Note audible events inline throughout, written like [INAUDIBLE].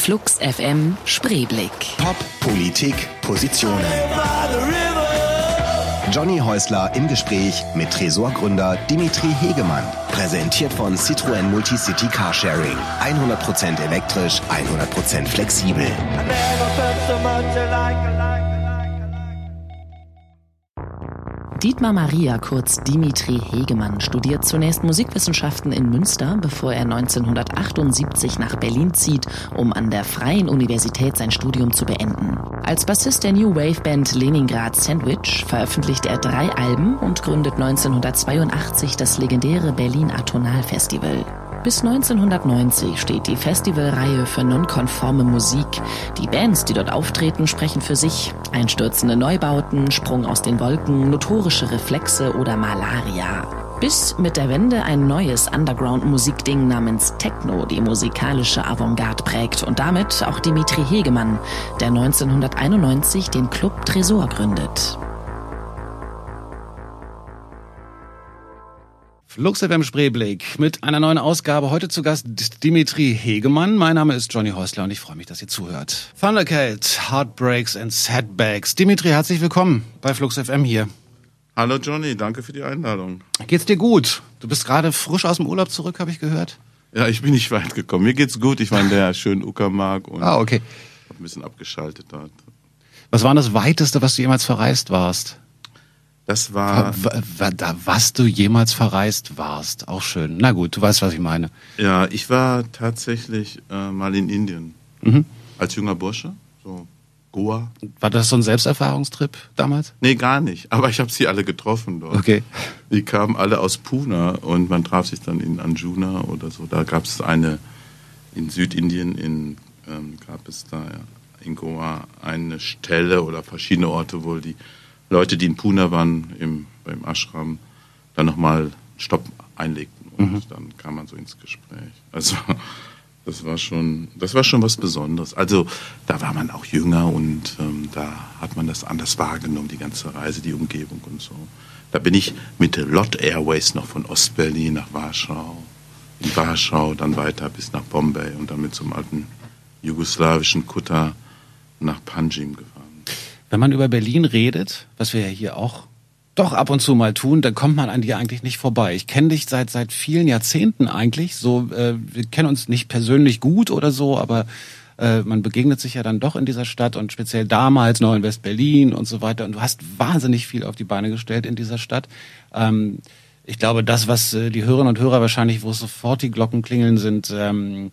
Flux FM Spreeblick. Pop, Politik, Positionen. Johnny Häusler im Gespräch mit Tresorgründer Dimitri Hegemann. Präsentiert von Citroën Multicity Carsharing. 100% elektrisch, 100% flexibel. Dietmar Maria, kurz Dimitri Hegemann, studiert zunächst Musikwissenschaften in Münster, bevor er 1978 nach Berlin zieht, um an der Freien Universität sein Studium zu beenden. Als Bassist der New Wave Band Leningrad Sandwich veröffentlicht er drei Alben und gründet 1982 das legendäre Berlin Atonal Festival. Bis 1990 steht die Festivalreihe für nonkonforme Musik. Die Bands, die dort auftreten, sprechen für sich. Einstürzende Neubauten, Sprung aus den Wolken, notorische Reflexe oder Malaria. Bis mit der Wende ein neues Underground-Musikding namens Techno die musikalische Avantgarde prägt und damit auch Dimitri Hegemann, der 1991 den Club Tresor gründet. Flux FM Spreeblick mit einer neuen Ausgabe. Heute zu Gast Dimitri Hegemann. Mein Name ist Johnny Häusler und ich freue mich, dass ihr zuhört. Thundercat, Heartbreaks and Setbacks. Dimitri, herzlich willkommen bei Flux FM hier. Hallo Johnny, danke für die Einladung. Geht's dir gut? Du bist gerade frisch aus dem Urlaub zurück, habe ich gehört. Ja, ich bin nicht weit gekommen. Mir geht's gut. Ich war in der [LAUGHS] schönen Uckermark und ah, okay. hab ein bisschen abgeschaltet dort. Was war das weiteste, was du jemals verreist warst? Das war. Da, was du jemals verreist warst. Auch schön. Na gut, du weißt, was ich meine. Ja, ich war tatsächlich äh, mal in Indien. Mhm. Als junger Bursche. So Goa. War das so ein Selbsterfahrungstrip damals? Nee, gar nicht. Aber ich habe sie alle getroffen dort. Okay. Die kamen alle aus Pune und man traf sich dann in Anjuna oder so. Da gab es eine in Südindien, in, ähm, gab es da ja, in Goa eine Stelle oder verschiedene Orte, wo die Leute, die in Pune waren, im, beim Ashram, dann nochmal Stopp einlegten und mhm. dann kam man so ins Gespräch. Also das war schon, das war schon was Besonderes. Also da war man auch jünger und ähm, da hat man das anders wahrgenommen, die ganze Reise, die Umgebung und so. Da bin ich mit Lot Airways noch von Ostberlin nach Warschau, in Warschau dann weiter bis nach Bombay und dann mit einem alten jugoslawischen Kutter nach Panjim gefahren. Wenn man über Berlin redet, was wir ja hier auch doch ab und zu mal tun, dann kommt man an dir eigentlich nicht vorbei. Ich kenne dich seit seit vielen Jahrzehnten eigentlich. So, äh, wir kennen uns nicht persönlich gut oder so, aber äh, man begegnet sich ja dann doch in dieser Stadt und speziell damals noch in West-Berlin und so weiter. Und du hast wahnsinnig viel auf die Beine gestellt in dieser Stadt. Ähm, ich glaube, das, was äh, die Hörerinnen und Hörer wahrscheinlich, wo sofort die Glocken klingeln, sind ähm,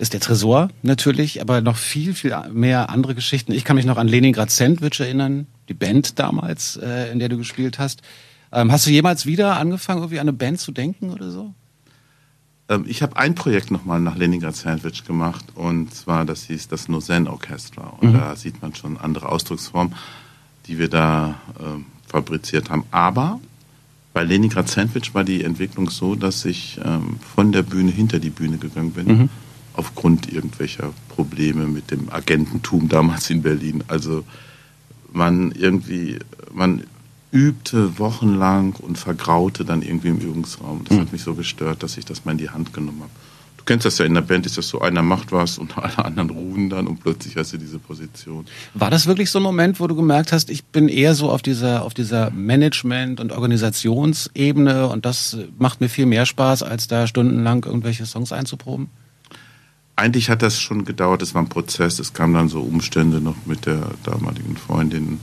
ist der Tresor natürlich, aber noch viel, viel mehr andere Geschichten. Ich kann mich noch an Leningrad Sandwich erinnern, die Band damals, äh, in der du gespielt hast. Ähm, hast du jemals wieder angefangen, irgendwie an eine Band zu denken oder so? Ähm, ich habe ein Projekt nochmal nach Leningrad Sandwich gemacht und zwar, das hieß das Nozen Orchestra. Und mhm. da sieht man schon andere Ausdrucksformen, die wir da äh, fabriziert haben. Aber bei Leningrad Sandwich war die Entwicklung so, dass ich ähm, von der Bühne hinter die Bühne gegangen bin. Mhm aufgrund irgendwelcher Probleme mit dem Agententum damals in Berlin. Also man irgendwie, man übte wochenlang und vergraute dann irgendwie im Übungsraum. Das mhm. hat mich so gestört, dass ich das mal in die Hand genommen habe. Du kennst das ja in der Band, ist das so, einer macht was und alle anderen ruhen dann und plötzlich hast du diese Position. War das wirklich so ein Moment, wo du gemerkt hast, ich bin eher so auf dieser, auf dieser Management- und Organisationsebene und das macht mir viel mehr Spaß, als da stundenlang irgendwelche Songs einzuproben? Eigentlich hat das schon gedauert, es war ein Prozess, es kamen dann so Umstände noch mit der damaligen Freundin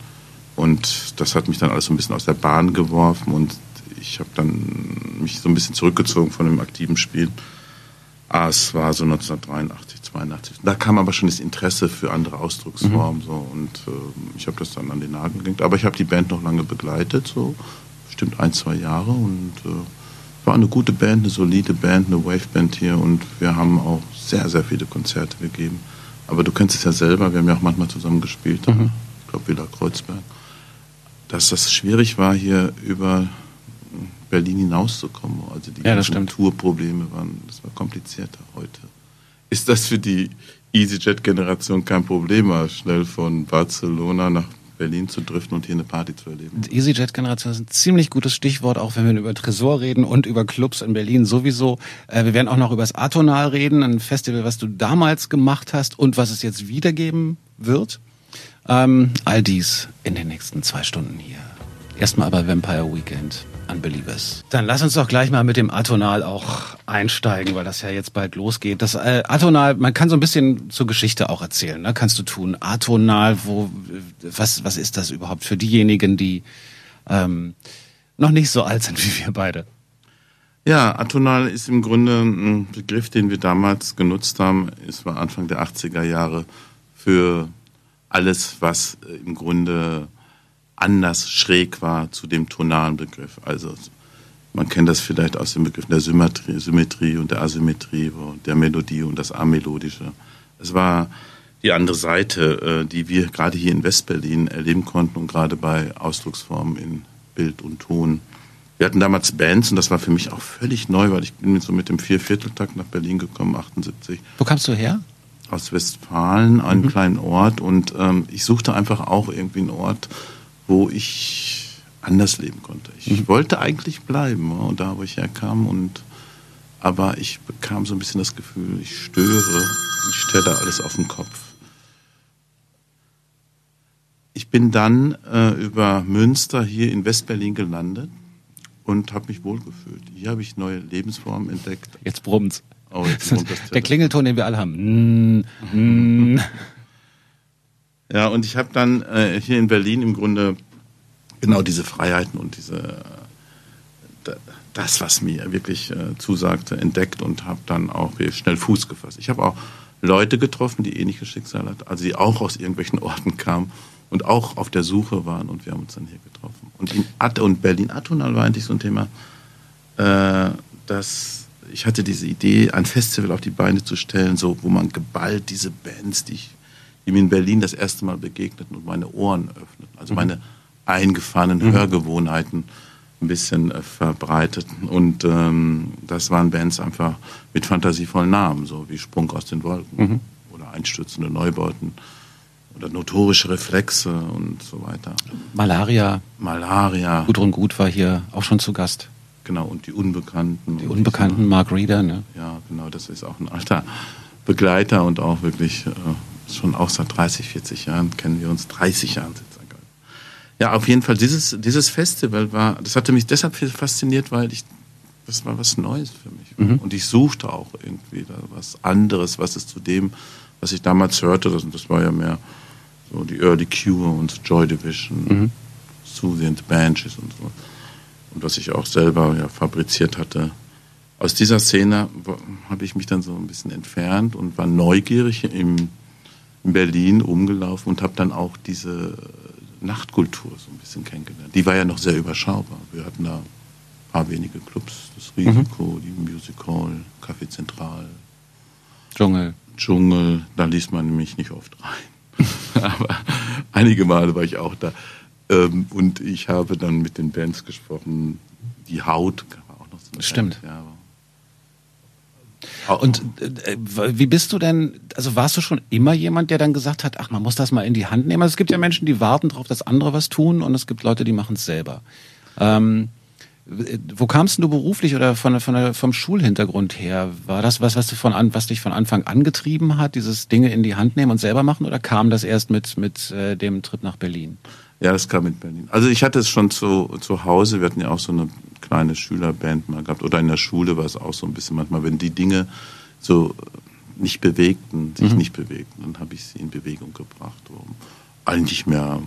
und das hat mich dann alles so ein bisschen aus der Bahn geworfen und ich habe dann mich so ein bisschen zurückgezogen von dem aktiven Spiel. Ah, es war so 1983, 82. Da kam aber schon das Interesse für andere Ausdrucksformen mhm. so und äh, ich habe das dann an den Nagel gelegt. Aber ich habe die Band noch lange begleitet, so bestimmt ein, zwei Jahre und äh, war eine gute Band, eine solide Band, eine Wave-Band hier und wir haben auch sehr, sehr viele Konzerte gegeben. Aber du kennst es ja selber, wir haben ja auch manchmal zusammen gespielt, mhm. ich glaube Villa Kreuzberg, dass das schwierig war, hier über Berlin hinauszukommen. Also die ja, ganzen Tourprobleme waren, das war komplizierter heute. Ist das für die EasyJet-Generation kein Problem, schnell von Barcelona nach Berlin zu driften und hier eine Party zu erleben. EasyJet-Generation ist ein ziemlich gutes Stichwort, auch wenn wir über Tresor reden und über Clubs in Berlin sowieso. Äh, wir werden auch noch über das Atonal reden, ein Festival, was du damals gemacht hast und was es jetzt wiedergeben wird. Ähm, all dies in den nächsten zwei Stunden hier. Erstmal aber Vampire Weekend. Unbelievers. Dann lass uns doch gleich mal mit dem Atonal auch einsteigen, weil das ja jetzt bald losgeht. Das äh, Atonal, man kann so ein bisschen zur Geschichte auch erzählen, ne? Kannst du tun. Atonal, wo was was ist das überhaupt für diejenigen, die ähm, noch nicht so alt sind wie wir beide? Ja, atonal ist im Grunde ein Begriff, den wir damals genutzt haben. Es war Anfang der 80er Jahre für alles, was im Grunde anders schräg war zu dem tonalen Begriff. Also man kennt das vielleicht aus dem Begriff der Symmetrie, Symmetrie und der Asymmetrie, der Melodie und das Amelodische. Es war die andere Seite, äh, die wir gerade hier in Westberlin erleben konnten und gerade bei Ausdrucksformen in Bild und Ton. Wir hatten damals Bands und das war für mich auch völlig neu, weil ich bin so mit dem Viervierteltakt nach Berlin gekommen, 78. Wo kamst du her? Aus Westfalen, einem mhm. kleinen Ort und ähm, ich suchte einfach auch irgendwie einen Ort, wo ich anders leben konnte. Ich mhm. wollte eigentlich bleiben, und da wo ich herkam und aber ich bekam so ein bisschen das Gefühl, ich störe, ich stelle alles auf den Kopf. Ich bin dann äh, über Münster hier in Westberlin gelandet und habe mich wohlgefühlt. Hier habe ich neue Lebensformen entdeckt. Jetzt brummt's. Oh, jetzt brummt das [LAUGHS] Der Klingelton, den wir alle haben. Mm, mm. [LAUGHS] Ja, und ich habe dann äh, hier in Berlin im Grunde genau diese Freiheiten und diese das, was mir wirklich äh, zusagte, entdeckt und habe dann auch schnell Fuß gefasst. Ich habe auch Leute getroffen, die ähnliche Schicksale hatten, also die auch aus irgendwelchen [LAUGHS] Orten kamen und auch auf der Suche waren und wir haben uns dann hier getroffen. Und, in At und Berlin Atonal war eigentlich so ein Thema, äh, dass ich hatte diese Idee, ein Festival auf die Beine zu stellen, so wo man geballt diese Bands, die ich die mir in Berlin das erste Mal begegneten und meine Ohren öffneten, also mhm. meine eingefahrenen mhm. Hörgewohnheiten ein bisschen äh, verbreiteten. Und ähm, das waren Bands einfach mit fantasievollen Namen, so wie Sprung aus den Wolken mhm. oder einstürzende Neubauten oder notorische Reflexe und so weiter. Malaria. Malaria. Gudrun Gut war hier auch schon zu Gast. Genau, und die Unbekannten. Die Unbekannten, Mark Reeder, ne? Ja, genau, das ist auch ein alter Begleiter und auch wirklich äh, schon auch seit 30, 40 Jahren kennen wir uns, 30 Jahren Ja, auf jeden Fall, dieses, dieses Festival war, das hatte mich deshalb fasziniert, weil ich, das war was Neues für mich. Mhm. Und ich suchte auch irgendwie da was anderes, was es zu dem, was ich damals hörte, das, das war ja mehr so die Early Cure und Joy Division, mhm. Susie and the Banshees und so. Und was ich auch selber ja fabriziert hatte. Aus dieser Szene habe ich mich dann so ein bisschen entfernt und war neugierig im in Berlin rumgelaufen und habe dann auch diese Nachtkultur so ein bisschen kennengelernt. Die war ja noch sehr überschaubar. Wir hatten da ein paar wenige Clubs, das Risiko, mhm. die Music Hall, Café Zentral. Dschungel. Dschungel, da ließ man mich nicht oft rein. [LAUGHS] Aber einige Male war ich auch da. Ähm, und ich habe dann mit den Bands gesprochen. Die Haut war auch noch so eine Stimmt. Band, ja, und äh, wie bist du denn, also warst du schon immer jemand, der dann gesagt hat, ach, man muss das mal in die Hand nehmen? Also es gibt ja Menschen, die warten darauf, dass andere was tun und es gibt Leute, die machen es selber. Ähm, wo kamst du beruflich oder von, von vom Schulhintergrund her? War das was, was, du von an, was dich von Anfang an getrieben hat, dieses Dinge in die Hand nehmen und selber machen oder kam das erst mit, mit äh, dem Trip nach Berlin? Ja, das kam mit Berlin. Also ich hatte es schon zu, zu Hause, wir hatten ja auch so eine kleine Schülerband mal gehabt oder in der Schule war es auch so ein bisschen manchmal, wenn die Dinge so nicht bewegten, sich mhm. nicht bewegten, dann habe ich sie in Bewegung gebracht. Eigentlich mehr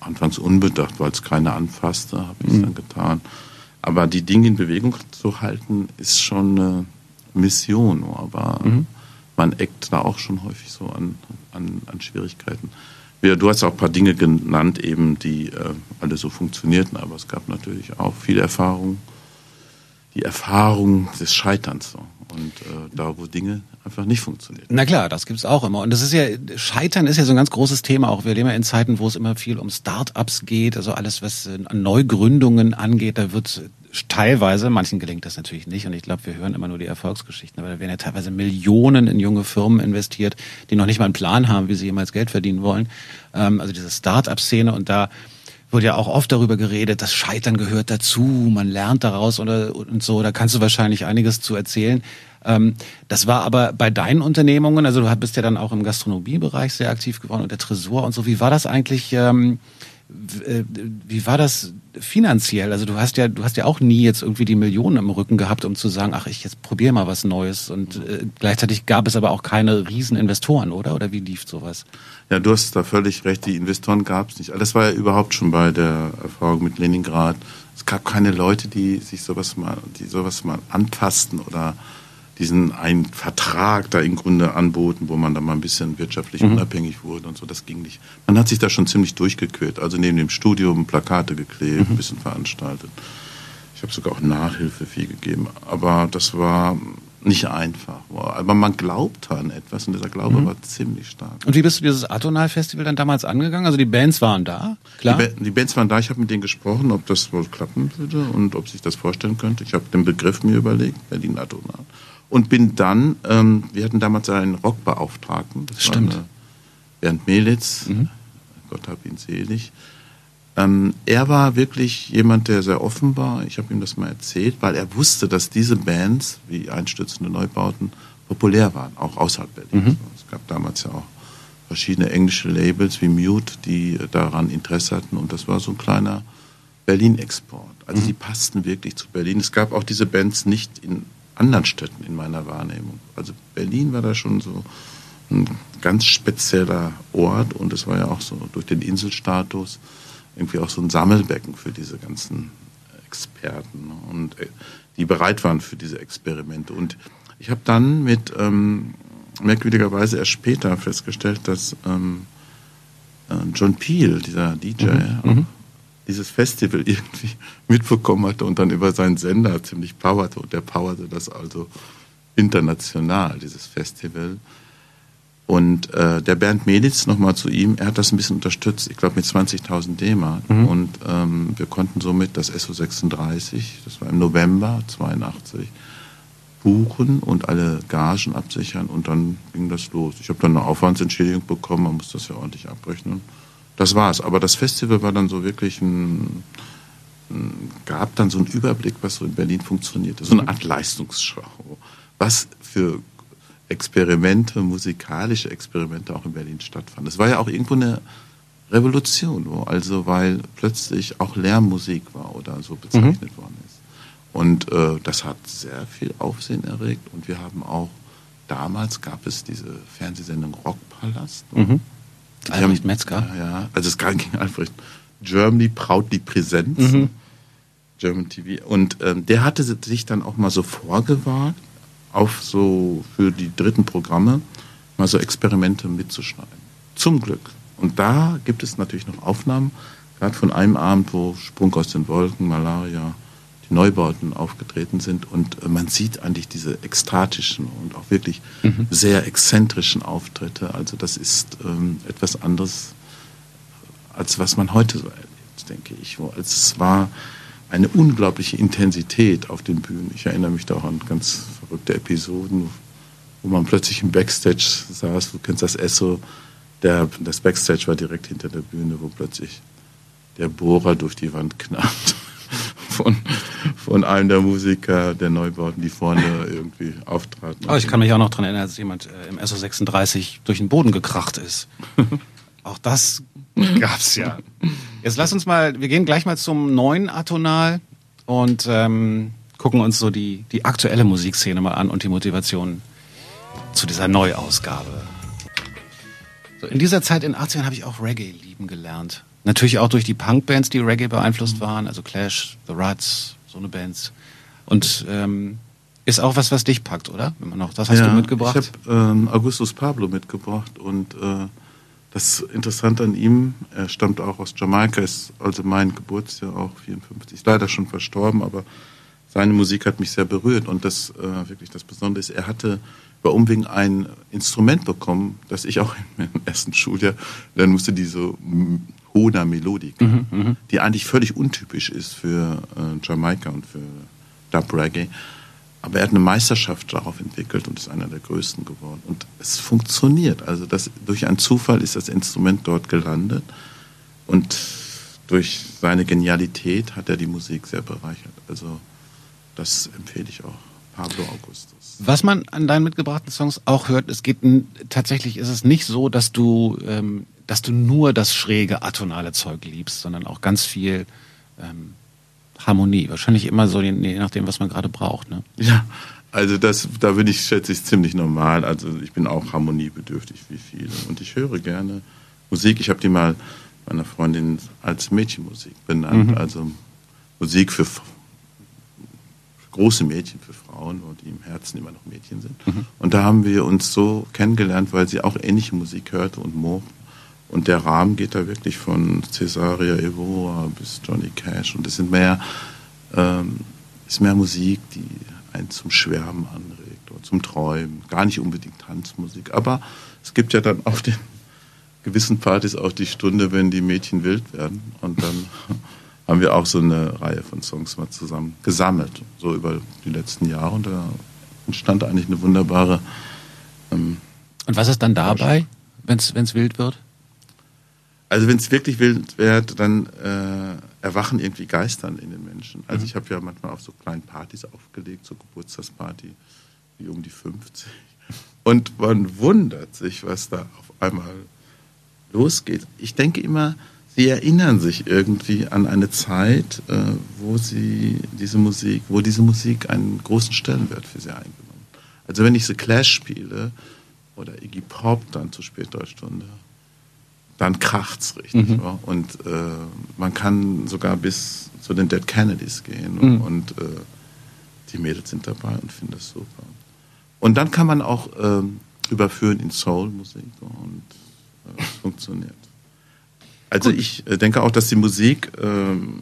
anfangs unbedacht, weil es keiner anfasste, habe ich es mhm. dann getan. Aber die Dinge in Bewegung zu halten, ist schon eine Mission, aber mhm. man eckt da auch schon häufig so an, an, an Schwierigkeiten. Du hast auch ein paar Dinge genannt, eben, die äh, alle so funktionierten, aber es gab natürlich auch viel Erfahrung, die Erfahrung des Scheiterns. So. Und äh, da, wo Dinge einfach nicht funktionieren. Na klar, das gibt's auch immer. Und das ist ja, Scheitern ist ja so ein ganz großes Thema. Auch wir leben ja in Zeiten, wo es immer viel um Start-ups geht, also alles, was äh, Neugründungen angeht, da wird teilweise, manchen gelingt das natürlich nicht und ich glaube, wir hören immer nur die Erfolgsgeschichten, aber da werden ja teilweise Millionen in junge Firmen investiert, die noch nicht mal einen Plan haben, wie sie jemals Geld verdienen wollen. Ähm, also diese Start-up-Szene und da wurde ja auch oft darüber geredet, das Scheitern gehört dazu, man lernt daraus oder und so. Da kannst du wahrscheinlich einiges zu erzählen. Ähm, das war aber bei deinen Unternehmungen, also du bist ja dann auch im Gastronomiebereich sehr aktiv geworden und der Tresor und so. Wie war das eigentlich? Ähm, äh, wie war das finanziell? Also du hast ja, du hast ja auch nie jetzt irgendwie die Millionen im Rücken gehabt, um zu sagen, ach, ich jetzt probiere mal was Neues. Und äh, gleichzeitig gab es aber auch keine Rieseninvestoren, oder? Oder wie lief sowas? Ja, du hast da völlig recht. Die Investoren gab es nicht. Das war ja überhaupt schon bei der Erfahrung mit Leningrad. Es gab keine Leute, die sich sowas mal, die sowas mal anpassten oder diesen einen Vertrag da im Grunde anboten, wo man dann mal ein bisschen wirtschaftlich mhm. unabhängig wurde und so. Das ging nicht. Man hat sich da schon ziemlich durchgequält. Also neben dem Studium Plakate geklebt, mhm. ein bisschen veranstaltet. Ich habe sogar auch Nachhilfe viel gegeben. Aber das war nicht einfach. Aber man glaubt an etwas und dieser Glaube mhm. war ziemlich stark. Und wie bist du dieses Atonal-Festival dann damals angegangen? Also die Bands waren da, klar? Die, ba die Bands waren da. Ich habe mit denen gesprochen, ob das wohl klappen würde und ob sich das vorstellen könnte. Ich habe den Begriff mir überlegt, Berlin Atonal und bin dann, ähm, wir hatten damals einen Rockbeauftragten, das Stimmt. War Bernd Melitz, mhm. Gott hab ihn selig. Ähm, er war wirklich jemand, der sehr offen war. Ich habe ihm das mal erzählt, weil er wusste, dass diese Bands wie Einstürzende Neubauten populär waren, auch außerhalb Berlins. Mhm. Es gab damals ja auch verschiedene englische Labels wie Mute, die daran Interesse hatten und das war so ein kleiner Berlin-Export. Also mhm. die passten wirklich zu Berlin. Es gab auch diese Bands nicht in anderen Städten in meiner Wahrnehmung. Also Berlin war da schon so ein ganz spezieller Ort und es war ja auch so durch den Inselstatus irgendwie auch so ein Sammelbecken für diese ganzen Experten und äh, die bereit waren für diese Experimente. Und ich habe dann mit ähm, merkwürdigerweise erst später festgestellt, dass ähm, äh, John Peel, dieser DJ, mhm. Dieses Festival [LAUGHS] irgendwie mitbekommen hatte und dann über seinen Sender ziemlich powerte. Und der powerte das also international, dieses Festival. Und äh, der Bernd Meditz, nochmal zu ihm, er hat das ein bisschen unterstützt, ich glaube mit 20.000 D-Mark. Mhm. Und ähm, wir konnten somit das SO36, das war im November 82, buchen und alle Gagen absichern und dann ging das los. Ich habe dann eine Aufwandsentschädigung bekommen, man muss das ja ordentlich abrechnen. Das war's. Aber das Festival war dann so wirklich ein, ein gab dann so einen Überblick, was so in Berlin funktionierte. So eine Art Leistungsschau. Was für Experimente, musikalische Experimente auch in Berlin stattfanden. Es war ja auch irgendwo eine Revolution, also weil plötzlich auch Lärmmusik war oder so bezeichnet mhm. worden ist. Und äh, das hat sehr viel Aufsehen erregt und wir haben auch damals gab es diese Fernsehsendung Rockpalast. Mhm. Albrecht Metzger? Ja, ja, also es ging [LAUGHS] Albrecht. Germany proudly Präsenz. Mhm. German TV. Und ähm, der hatte sich dann auch mal so vorgewagt, auf so für die dritten Programme mal so Experimente mitzuschneiden. Zum Glück. Und da gibt es natürlich noch Aufnahmen, gerade von einem Abend, wo Sprung aus den Wolken, Malaria, Neubauten aufgetreten sind. Und äh, man sieht eigentlich diese ekstatischen und auch wirklich mhm. sehr exzentrischen Auftritte. Also das ist ähm, etwas anderes, als was man heute so erlebt, denke ich. Als es war eine unglaubliche Intensität auf den Bühnen. Ich erinnere mich da auch an ganz verrückte Episoden, wo man plötzlich im Backstage saß. Du kennst das Esso. Der, das Backstage war direkt hinter der Bühne, wo plötzlich der Bohrer durch die Wand knarrt von, von einem der Musiker der Neubauten, die vorne irgendwie auftraten. Aber ich kann mich auch noch daran erinnern, als jemand äh, im SO36 durch den Boden gekracht ist. [LAUGHS] auch das gab's ja. Jetzt lass uns mal, wir gehen gleich mal zum neuen Atonal und ähm, gucken uns so die, die aktuelle Musikszene mal an und die Motivation zu dieser Neuausgabe. So, in dieser Zeit in 18 habe ich auch Reggae lieben gelernt. Natürlich auch durch die Punkbands, die Reggae beeinflusst waren, also Clash, The Ruts, so eine Bands. Und ähm, ist auch was, was dich packt, oder? Wenn man noch, das hast ja, du mitgebracht. Ich habe ähm, Augustus Pablo mitgebracht und äh, das Interessante an ihm, er stammt auch aus Jamaika, ist also mein Geburtsjahr auch 54, ist leider schon verstorben, aber seine Musik hat mich sehr berührt und das äh, wirklich das Besondere ist, er hatte über Umwegen ein Instrument bekommen, das ich auch [LAUGHS] im ersten Schuljahr lernen musste, die so Hoda Melodica, mhm, mhm, die eigentlich völlig untypisch ist für äh, Jamaika und für Dub Reggae. Aber er hat eine Meisterschaft darauf entwickelt und ist einer der größten geworden. Und es funktioniert. Also das, durch einen Zufall ist das Instrument dort gelandet. Und durch seine Genialität hat er die Musik sehr bereichert. Also das empfehle ich auch. Pablo Augustus. Was man an deinen mitgebrachten Songs auch hört, es geht tatsächlich ist es nicht so, dass du ähm, dass du nur das schräge atonale Zeug liebst, sondern auch ganz viel ähm, Harmonie. Wahrscheinlich immer so, je nachdem, was man gerade braucht. Ne? Ja, also das, da bin ich, schätze ich, ziemlich normal. Also ich bin auch harmoniebedürftig wie viele. Und ich höre gerne Musik. Ich habe die mal meiner Freundin als Mädchenmusik benannt. Mhm. Also Musik für große Mädchen, für Frauen, die im Herzen immer noch Mädchen sind. Mhm. Und da haben wir uns so kennengelernt, weil sie auch ähnliche Musik hörte und mochte. Und der Rahmen geht da wirklich von Cesaria Evora bis Johnny Cash. Und es sind mehr, ähm, ist mehr Musik, die einen zum Schwärmen anregt oder zum Träumen. Gar nicht unbedingt Tanzmusik. Aber es gibt ja dann auf den gewissen Partys auch die Stunde, wenn die Mädchen wild werden. Und dann [LAUGHS] haben wir auch so eine Reihe von Songs mal zusammen gesammelt, so über die letzten Jahre. Und da entstand eigentlich eine wunderbare. Ähm, Und was ist dann dabei, wenn es wild wird? Also wenn es wirklich wild wird, dann äh, erwachen irgendwie Geistern in den Menschen. Also mhm. ich habe ja manchmal auf so kleinen Partys aufgelegt, so Geburtstagsparty, wie um die 50. Und man wundert sich, was da auf einmal losgeht. Ich denke immer, sie erinnern sich irgendwie an eine Zeit, äh, wo sie diese Musik, wo diese Musik einen großen Stellenwert für sie eingenommen. Also wenn ich The Clash spiele oder Iggy Pop dann zur Spätdeutschstunde, dann kracht's richtig. Mhm. Und äh, man kann sogar bis zu den Dead Kennedys gehen mhm. und äh, die Mädels sind dabei und finden das super. Und dann kann man auch äh, überführen in Soul-Musik und äh, es funktioniert. Also Gut. ich äh, denke auch, dass die Musik ähm,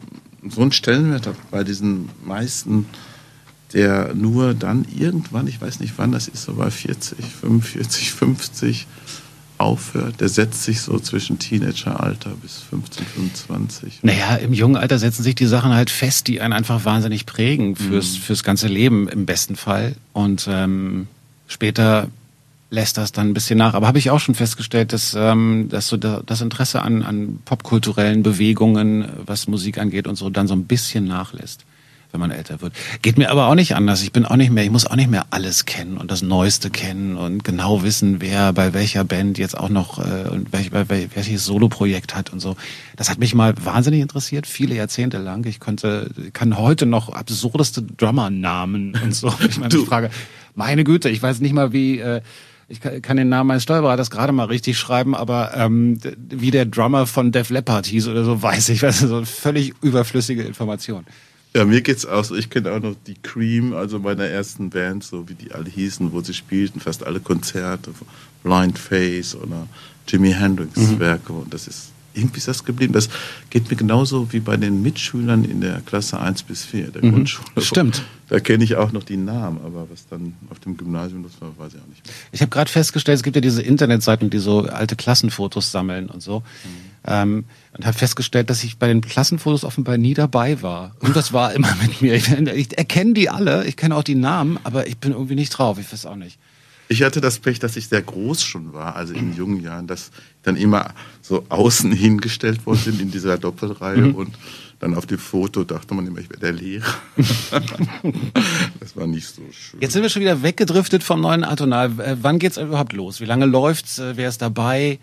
so einen Stellenwert hat bei diesen meisten, der nur dann irgendwann, ich weiß nicht wann das ist, so bei 40, 45, 50 aufhört. Der setzt sich so zwischen Teenageralter bis 15, 25. Naja, im jungen Alter setzen sich die Sachen halt fest, die einen einfach wahnsinnig prägen fürs, mhm. fürs ganze Leben im besten Fall. Und ähm, später lässt das dann ein bisschen nach. Aber habe ich auch schon festgestellt, dass, ähm, dass so das Interesse an, an popkulturellen Bewegungen, was Musik angeht und so, dann so ein bisschen nachlässt, wenn man älter wird. Geht mir aber auch nicht anders. Ich bin auch nicht mehr, ich muss auch nicht mehr alles kennen und das Neueste kennen und genau wissen, wer bei welcher Band jetzt auch noch äh, und welch, bei, welches Soloprojekt hat und so. Das hat mich mal wahnsinnig interessiert, viele Jahrzehnte lang. Ich konnte, kann heute noch absurdeste Drummer-Namen [LAUGHS] und so. Ich meine, ich frage, meine Güte, ich weiß nicht mal, wie äh, ich kann den Namen meines Steuerberaters gerade mal richtig schreiben, aber ähm, wie der Drummer von Def Leppard hieß oder so, [LAUGHS] weiß ich. Das ist so völlig überflüssige Information. Ja, mir geht's auch so. Ich kenne auch noch die Cream, also meiner ersten Band, so wie die alle hießen, wo sie spielten, fast alle Konzerte, Blind Face oder Jimi Hendrix mhm. Werke. Und das ist irgendwie ist das geblieben. Das geht mir genauso wie bei den Mitschülern in der Klasse 1 bis 4 der mhm, Grundschule. Stimmt. Da kenne ich auch noch die Namen, aber was dann auf dem Gymnasium das war, weiß ich auch nicht mehr. Ich habe gerade festgestellt, es gibt ja diese Internetseiten, die so alte Klassenfotos sammeln und so. Mhm. Ähm, und habe festgestellt, dass ich bei den Klassenfotos offenbar nie dabei war. Und das war immer [LAUGHS] mit mir. Ich, ich erkenne die alle, ich kenne auch die Namen, aber ich bin irgendwie nicht drauf. Ich weiß auch nicht. Ich hatte das Pech, dass ich sehr groß schon war, also in jungen Jahren, dass dann immer so außen [LAUGHS] hingestellt worden sind in dieser Doppelreihe mhm. und dann auf dem Foto dachte man immer, ich wäre der Lehrer. [LAUGHS] das war nicht so schön. Jetzt sind wir schon wieder weggedriftet vom neuen Atonal. Äh, wann geht's überhaupt los? Wie lange läuft's? Äh, wer ist dabei?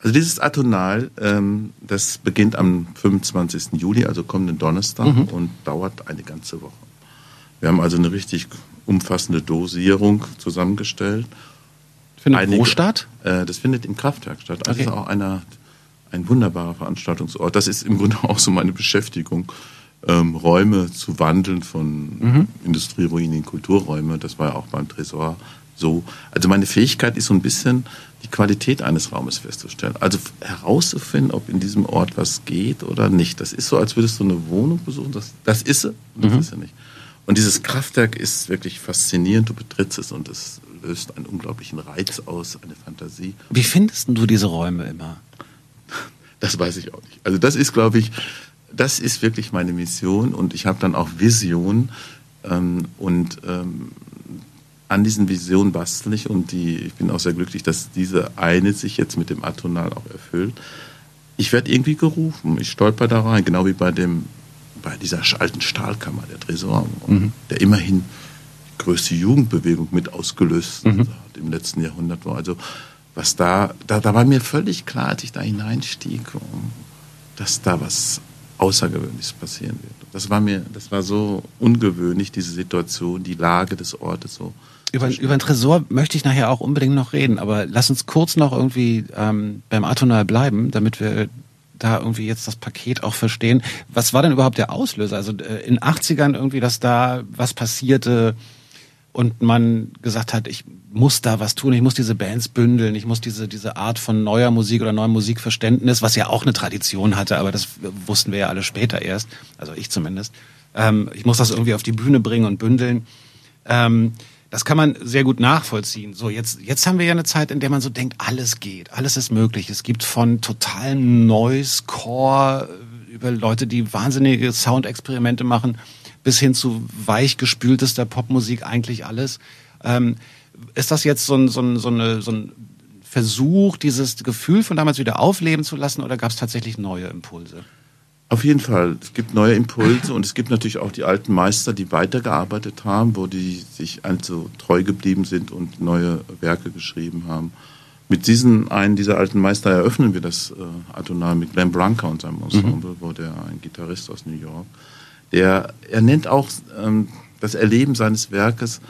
Also dieses Atonal, ähm, das beginnt am 25. Juli, also kommenden Donnerstag mhm. und dauert eine ganze Woche. Wir haben also eine richtig umfassende Dosierung zusammengestellt. Findet Einige, wo statt? Äh, das findet im Kraftwerk statt. Also okay. Das ist auch einer, ein wunderbarer Veranstaltungsort. Das ist im Grunde auch so meine Beschäftigung, ähm, Räume zu wandeln von mhm. Industrieruinen in Kulturräume. Das war ja auch beim Tresor so. Also meine Fähigkeit ist so ein bisschen die Qualität eines Raumes festzustellen. Also herauszufinden, ob in diesem Ort was geht oder nicht. Das ist so, als würdest du eine Wohnung besuchen. Das, das ist sie, das mhm. ist sie nicht. Und dieses Kraftwerk ist wirklich faszinierend. Du betrittst es und es löst einen unglaublichen Reiz aus, eine Fantasie. Wie findest du diese Räume immer? Das weiß ich auch nicht. Also das ist, glaube ich, das ist wirklich meine Mission und ich habe dann auch Vision ähm, und ähm, an diesen Visionen bastel ich und die, ich bin auch sehr glücklich, dass diese eine sich jetzt mit dem Atonal auch erfüllt. Ich werde irgendwie gerufen, ich stolper da rein, genau wie bei dem, bei dieser alten Stahlkammer, der Tresor, mhm. der immerhin die größte Jugendbewegung mit ausgelöst mhm. hat im letzten Jahrhundert war. Also was da, da, da war mir völlig klar, als ich da hineinstieg, dass da was Außergewöhnliches passieren wird. Das war mir, das war so ungewöhnlich, diese Situation, die Lage des Ortes so. Über, über den Tresor möchte ich nachher auch unbedingt noch reden, aber lass uns kurz noch irgendwie ähm, beim Atonal bleiben, damit wir da irgendwie jetzt das Paket auch verstehen. Was war denn überhaupt der Auslöser? Also äh, in 80ern irgendwie, dass da was passierte und man gesagt hat, ich muss da was tun, ich muss diese Bands bündeln, ich muss diese, diese Art von neuer Musik oder neuem Musikverständnis, was ja auch eine Tradition hatte, aber das wussten wir ja alle später erst, also ich zumindest. Ähm, ich muss das irgendwie auf die Bühne bringen und bündeln. Ähm, das kann man sehr gut nachvollziehen. So, jetzt, jetzt haben wir ja eine Zeit, in der man so denkt, alles geht, alles ist möglich. Es gibt von totalen Noise, Core, über Leute, die wahnsinnige Soundexperimente machen, bis hin zu weichgespültester Popmusik eigentlich alles. Ähm, ist das jetzt so ein, so ein, so eine, so ein Versuch, dieses Gefühl von damals wieder aufleben zu lassen oder gab es tatsächlich neue Impulse? Auf jeden Fall. Es gibt neue Impulse und es gibt natürlich auch die alten Meister, die weitergearbeitet haben, wo die sich also treu geblieben sind und neue Werke geschrieben haben. Mit diesen einen dieser alten Meister eröffnen wir das äh, Atonal mit Glenn Branca und seinem Ensemble, mhm. wo der ein Gitarrist aus New York, der er nennt auch ähm, das Erleben seines Werkes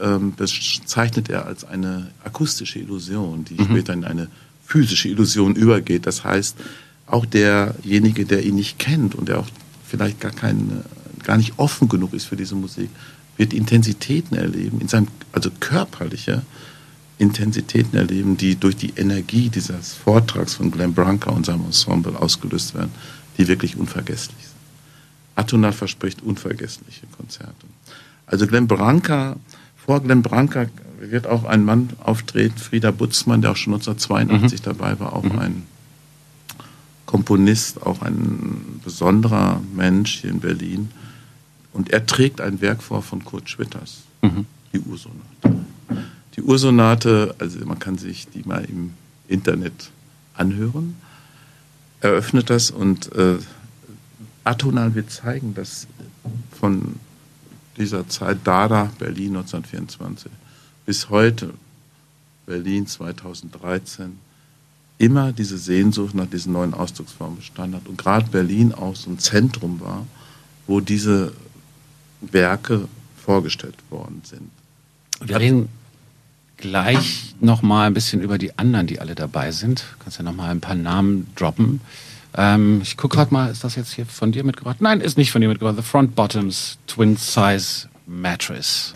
ähm, bezeichnet er als eine akustische Illusion, die mhm. später in eine physische Illusion übergeht. Das heißt, auch derjenige, der ihn nicht kennt und der auch vielleicht gar, kein, gar nicht offen genug ist für diese Musik, wird Intensitäten erleben, in seinem, also körperliche Intensitäten erleben, die durch die Energie dieses Vortrags von Glenn Branca und seinem Ensemble ausgelöst werden, die wirklich unvergesslich sind. Atonal verspricht unvergessliche Konzerte. Also Glenn Branca, vor Glenn Branca wird auch ein Mann auftreten, Frieda Butzmann, der auch schon 1982 mhm. dabei war, auch mhm. ein Komponist, auch ein besonderer Mensch hier in Berlin. Und er trägt ein Werk vor von Kurt Schwitters, mhm. die Ursonate. Die Ursonate, also man kann sich die mal im Internet anhören, eröffnet das und äh, Atonal wird zeigen, dass von dieser Zeit Dada, Berlin 1924, bis heute, Berlin 2013, immer diese Sehnsucht nach diesen neuen Ausdrucksformen bestanden hat. Und gerade Berlin auch so ein Zentrum war, wo diese Werke vorgestellt worden sind. Wir reden gleich noch mal ein bisschen über die anderen, die alle dabei sind. Du kannst ja noch mal ein paar Namen droppen. Ähm, ich gucke gerade mal, ist das jetzt hier von dir mitgebracht? Nein, ist nicht von dir mitgebracht. The Front Bottoms Twin Size Mattress.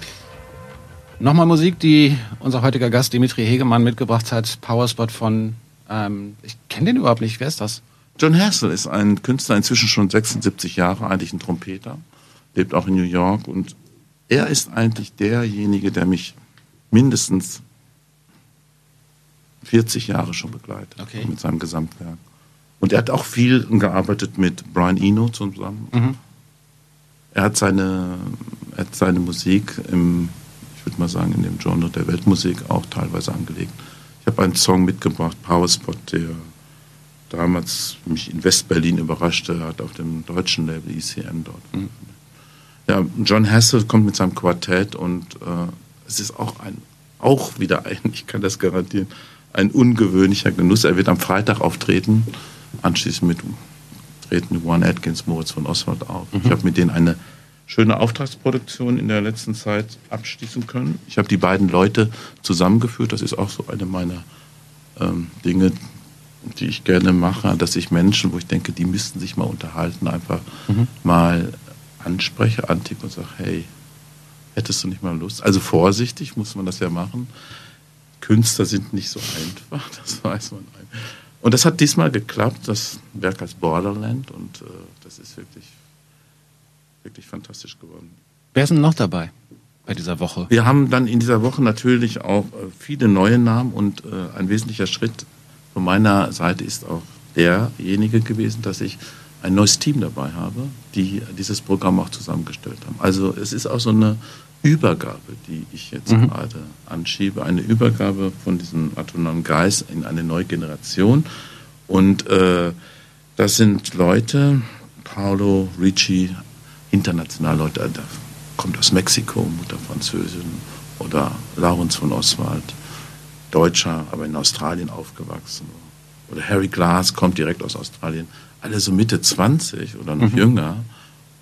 Nochmal Musik, die unser heutiger Gast Dimitri Hegemann mitgebracht hat. Powerspot von ähm, ich kenne den überhaupt nicht. Wer ist das? John Hassel ist ein Künstler, inzwischen schon 76 Jahre, eigentlich ein Trompeter, lebt auch in New York und er ist eigentlich derjenige, der mich mindestens 40 Jahre schon begleitet okay. mit seinem Gesamtwerk. Und er hat auch viel gearbeitet mit Brian Eno zusammen. Mhm. Er hat seine, er hat seine Musik im, ich würde mal sagen, in dem Genre der Weltmusik auch teilweise angelegt. Habe einen Song mitgebracht, Powerspot, der damals mich in Westberlin überraschte, hat auf dem deutschen Label ECM dort. Mhm. Ja, John Hassel kommt mit seinem Quartett und äh, es ist auch ein, auch wieder ein, [LAUGHS] ich kann das garantieren, ein ungewöhnlicher Genuss. Er wird am Freitag auftreten, anschließend mit treten Juan Atkins, Moritz von Oswald auf. Mhm. Ich habe mit denen eine schöne Auftragsproduktion in der letzten Zeit abschließen können. Ich habe die beiden Leute zusammengeführt. Das ist auch so eine meiner ähm, Dinge, die ich gerne mache, dass ich Menschen, wo ich denke, die müssten sich mal unterhalten, einfach mhm. mal anspreche, antippe und sage, hey, hättest du nicht mal Lust? Also vorsichtig muss man das ja machen. Künstler sind nicht so einfach, [LAUGHS] das weiß man. Und das hat diesmal geklappt, das Werk als Borderland und äh, das ist wirklich wirklich fantastisch geworden. Wer ist denn noch dabei bei dieser Woche? Wir haben dann in dieser Woche natürlich auch äh, viele neue Namen und äh, ein wesentlicher Schritt von meiner Seite ist auch derjenige gewesen, dass ich ein neues Team dabei habe, die dieses Programm auch zusammengestellt haben. Also es ist auch so eine Übergabe, die ich jetzt mhm. gerade anschiebe, eine Übergabe von diesem autonomen Geist in eine neue Generation. Und äh, das sind Leute, Paolo Ricci, international Leute, da kommt aus Mexiko, Mutter Französin, oder Laurens von Oswald, Deutscher, aber in Australien aufgewachsen. Oder Harry Glass kommt direkt aus Australien. Alle so Mitte 20 oder noch mhm. jünger.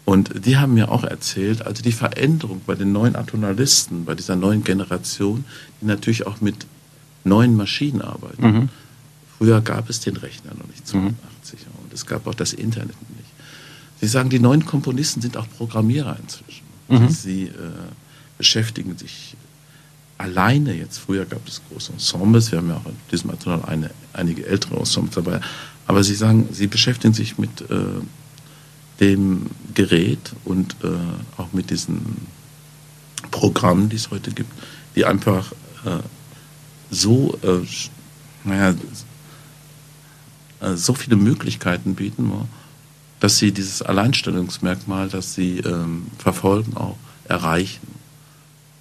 Und die haben mir auch erzählt, also die Veränderung bei den neuen Atonalisten, bei dieser neuen Generation, die natürlich auch mit neuen Maschinen arbeiten. Mhm. Früher gab es den Rechner noch nicht, 82 mhm. und es gab auch das Internet nicht. Sie sagen, die neuen Komponisten sind auch Programmierer inzwischen. Mhm. Sie äh, beschäftigen sich alleine jetzt. Früher gab es große Ensembles, wir haben ja auch in diesem Atonal eine, einige ältere Ensembles dabei. Aber Sie sagen, Sie beschäftigen sich mit äh, dem Gerät und äh, auch mit diesen Programmen, die es heute gibt, die einfach äh, so, äh, naja, äh, so viele Möglichkeiten bieten, dass sie dieses Alleinstellungsmerkmal, das sie ähm, verfolgen, auch erreichen.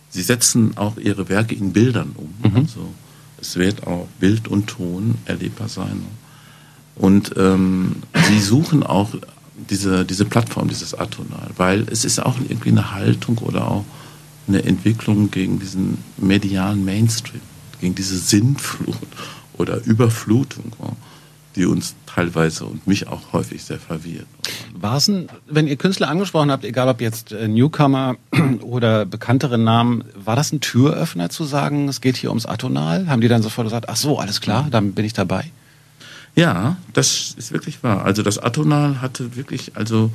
Sie setzen auch ihre Werke in Bildern um. Mhm. Also es wird auch Bild und Ton erlebbar sein. Und ähm, sie suchen auch diese, diese Plattform, dieses Atonal, weil es ist auch irgendwie eine Haltung oder auch eine Entwicklung gegen diesen medialen Mainstream, gegen diese Sinnflut oder Überflutung die uns teilweise und mich auch häufig sehr verwirrt. War es ein, wenn ihr Künstler angesprochen habt, egal ob jetzt äh, Newcomer [CLEARS THROAT] oder bekanntere Namen, war das ein Türöffner zu sagen, es geht hier ums Atonal? Haben die dann sofort gesagt, ach so, alles klar, dann bin ich dabei? Ja, das ist wirklich wahr. Also das Atonal hatte wirklich, also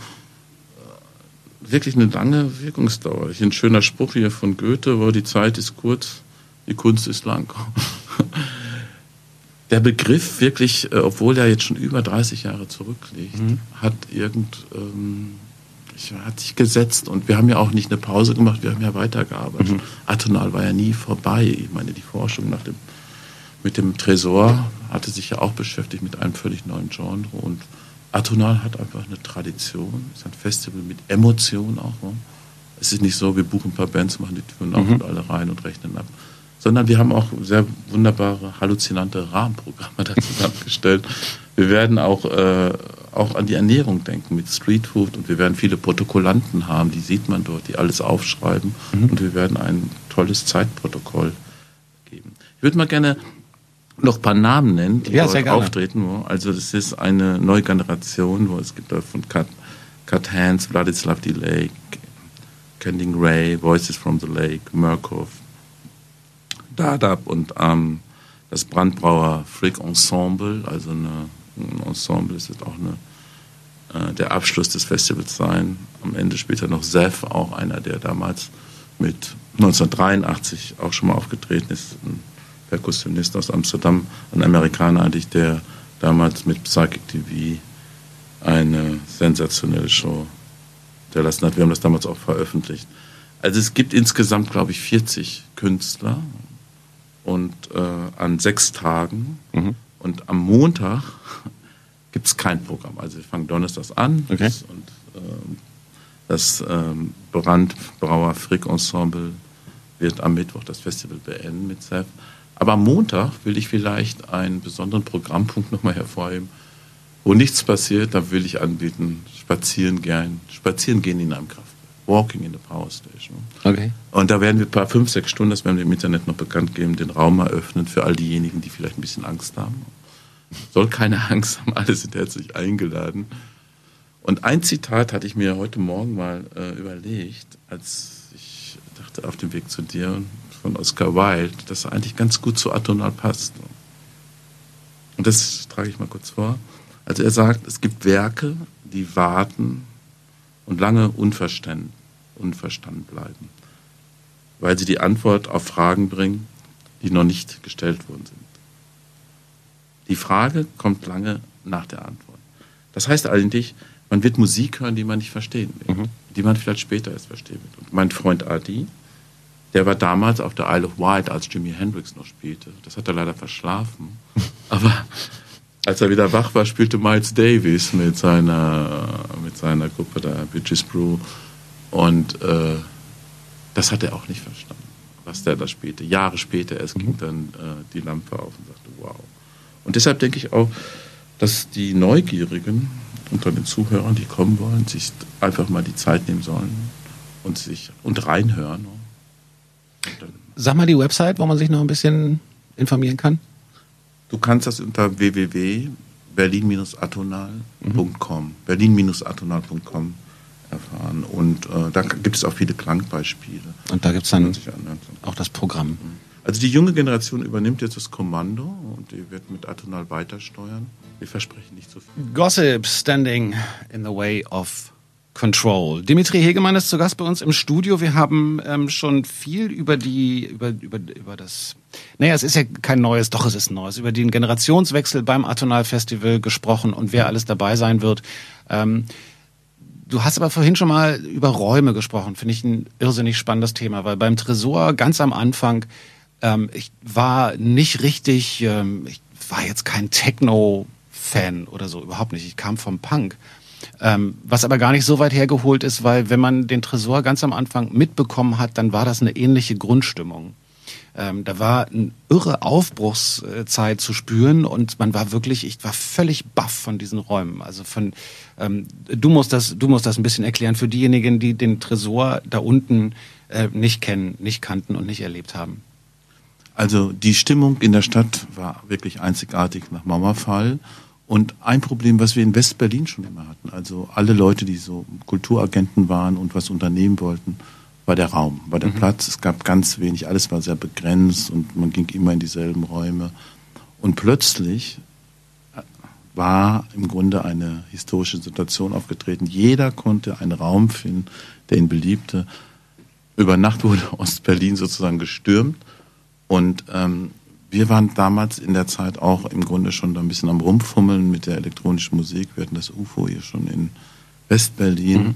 äh, wirklich eine lange Wirkungsdauer. Ein schöner Spruch hier von Goethe, wo die Zeit ist kurz, die Kunst ist lang. [LAUGHS] der Begriff wirklich, äh, obwohl er jetzt schon über 30 Jahre zurückliegt, mhm. hat irgend, ähm, hat sich gesetzt und wir haben ja auch nicht eine Pause gemacht, wir haben ja weitergearbeitet. Mhm. Atonal war ja nie vorbei. Ich meine, die Forschung nach dem, mit dem Tresor hatte sich ja auch beschäftigt mit einem völlig neuen Genre und Atonal hat einfach eine Tradition, es ist ein Festival mit Emotion auch. Ne? Es ist nicht so, wir buchen ein paar Bands, machen die Türen auf mhm. und alle rein und rechnen ab sondern wir haben auch sehr wunderbare, halluzinante Rahmenprogramme [LAUGHS] da zusammengestellt. Wir werden auch, äh, auch an die Ernährung denken mit Streetfood und wir werden viele Protokollanten haben, die sieht man dort, die alles aufschreiben mhm. und wir werden ein tolles Zeitprotokoll geben. Ich würde mal gerne noch ein paar Namen nennen, die ja, dort auftreten. Also das ist eine neue Generation, wo es gibt da von Cut, Cut Hands, Vladislav Delay, Kending Ray, Voices from the Lake, Murkoff, Startup und ähm, das Brandbrauer Frick Ensemble, also eine, ein Ensemble ist jetzt auch eine, äh, der Abschluss des Festivals sein. Am Ende später noch Zef, auch einer, der damals mit 1983 auch schon mal aufgetreten ist, ein Perkussionist aus Amsterdam, ein Amerikaner eigentlich, der damals mit Psychic TV eine sensationelle Show hinterlassen hat. Wir haben das damals auch veröffentlicht. Also es gibt insgesamt, glaube ich, 40 Künstler, und äh, an sechs Tagen. Mhm. Und am Montag [LAUGHS] gibt es kein Programm. Also wir fangen donnerstags an okay. und äh, das ähm, Brandbrauer Frick Ensemble wird am Mittwoch das Festival beenden mit Seth. Aber am Montag will ich vielleicht einen besonderen Programmpunkt nochmal hervorheben, wo nichts passiert. Da will ich anbieten, spazieren gehen, spazieren gehen in einem Kraft. Walking in the Power Station. Okay. Und da werden wir ein paar fünf, sechs Stunden, das werden wir im Internet noch bekannt geben, den Raum eröffnen für all diejenigen, die vielleicht ein bisschen Angst haben. Soll keine Angst haben, alle sind herzlich eingeladen. Und ein Zitat hatte ich mir heute Morgen mal äh, überlegt, als ich dachte, auf dem Weg zu dir von Oscar Wilde, das eigentlich ganz gut zu Atonal passt. Und das trage ich mal kurz vor. Also er sagt, es gibt Werke, die warten und lange unverstanden, unverstanden bleiben, weil sie die Antwort auf Fragen bringen, die noch nicht gestellt worden sind. Die Frage kommt lange nach der Antwort. Das heißt eigentlich, man wird Musik hören, die man nicht verstehen will, mhm. die man vielleicht später erst verstehen wird. Und mein Freund Adi, der war damals auf der Isle of Wight, als Jimi Hendrix noch spielte. Das hat er leider verschlafen. [LAUGHS] Aber Als er wieder wach war, spielte Miles Davis mit seiner, mit seiner Gruppe da, Bitches Brew. Und äh, das hat er auch nicht verstanden, was der da spielte. Jahre später erst mhm. ging dann äh, die Lampe auf und sagte, wow. Und deshalb denke ich auch, dass die Neugierigen unter den Zuhörern, die kommen wollen, sich einfach mal die Zeit nehmen sollen und sich und reinhören. Sag mal die Website, wo man sich noch ein bisschen informieren kann. Du kannst das unter www.berlin-atonal.com, mhm. berlin-atonal.com erfahren. Und äh, da gibt es auch viele Klankbeispiele. Und da gibt es dann auch das Programm. Mhm. Also die junge Generation übernimmt jetzt das Kommando und die wird mit Atonal weitersteuern. Wir versprechen nicht so viel. Gossip standing in the way of Control. Dimitri Hegemann ist zu Gast bei uns im Studio. Wir haben ähm, schon viel über die, über, über, über das, naja, es ist ja kein neues, doch es ist neues, über den Generationswechsel beim Atonal Festival gesprochen und wer alles dabei sein wird. Ähm, du hast aber vorhin schon mal über Räume gesprochen, finde ich ein irrsinnig spannendes Thema, weil beim Tresor ganz am Anfang, ähm, ich war nicht richtig, ähm, ich war jetzt kein Techno-Fan oder so, überhaupt nicht. Ich kam vom Punk. Ähm, was aber gar nicht so weit hergeholt ist, weil wenn man den Tresor ganz am Anfang mitbekommen hat, dann war das eine ähnliche Grundstimmung. Ähm, da war eine irre Aufbruchszeit zu spüren und man war wirklich, ich war völlig baff von diesen Räumen. Also von, ähm, du musst das, du musst das ein bisschen erklären für diejenigen, die den Tresor da unten äh, nicht kennen, nicht kannten und nicht erlebt haben. Also die Stimmung in der Stadt war wirklich einzigartig nach Mauerfall und ein Problem, was wir in West-Berlin schon immer hatten, also alle Leute, die so Kulturagenten waren und was unternehmen wollten, war der Raum, war der mhm. Platz. Es gab ganz wenig, alles war sehr begrenzt und man ging immer in dieselben Räume. Und plötzlich äh, war im Grunde eine historische Situation aufgetreten. Jeder konnte einen Raum finden, der ihn beliebte. Über Nacht [LAUGHS] wurde Ost-Berlin sozusagen gestürmt und ähm, wir waren damals in der Zeit auch im Grunde schon da ein bisschen am Rumfummeln mit der elektronischen Musik. Wir hatten das UFO hier schon in Westberlin mhm.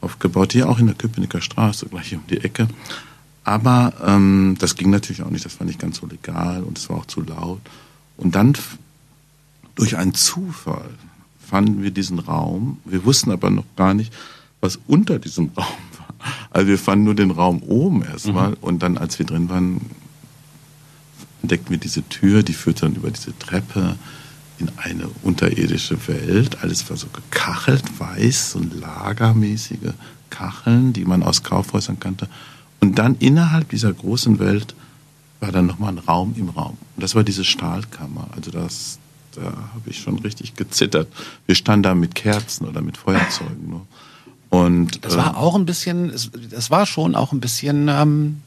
aufgebaut, hier auch in der Köpenicker Straße, gleich hier um die Ecke. Aber ähm, das ging natürlich auch nicht, das war nicht ganz so legal und es war auch zu laut. Und dann durch einen Zufall fanden wir diesen Raum. Wir wussten aber noch gar nicht, was unter diesem [LAUGHS] Raum war. Also wir fanden nur den Raum oben erstmal mhm. und dann, als wir drin waren, entdeckten wir diese Tür, die führte dann über diese Treppe in eine unterirdische Welt. Alles war so gekachelt, weiß, so lagermäßige Kacheln, die man aus Kaufhäusern kannte. Und dann innerhalb dieser großen Welt war dann nochmal ein Raum im Raum. Und das war diese Stahlkammer. Also das, da habe ich schon richtig gezittert. Wir standen da mit Kerzen oder mit Feuerzeugen nur. Und, das war äh, auch ein bisschen, es, war schon auch ein bisschen ähm,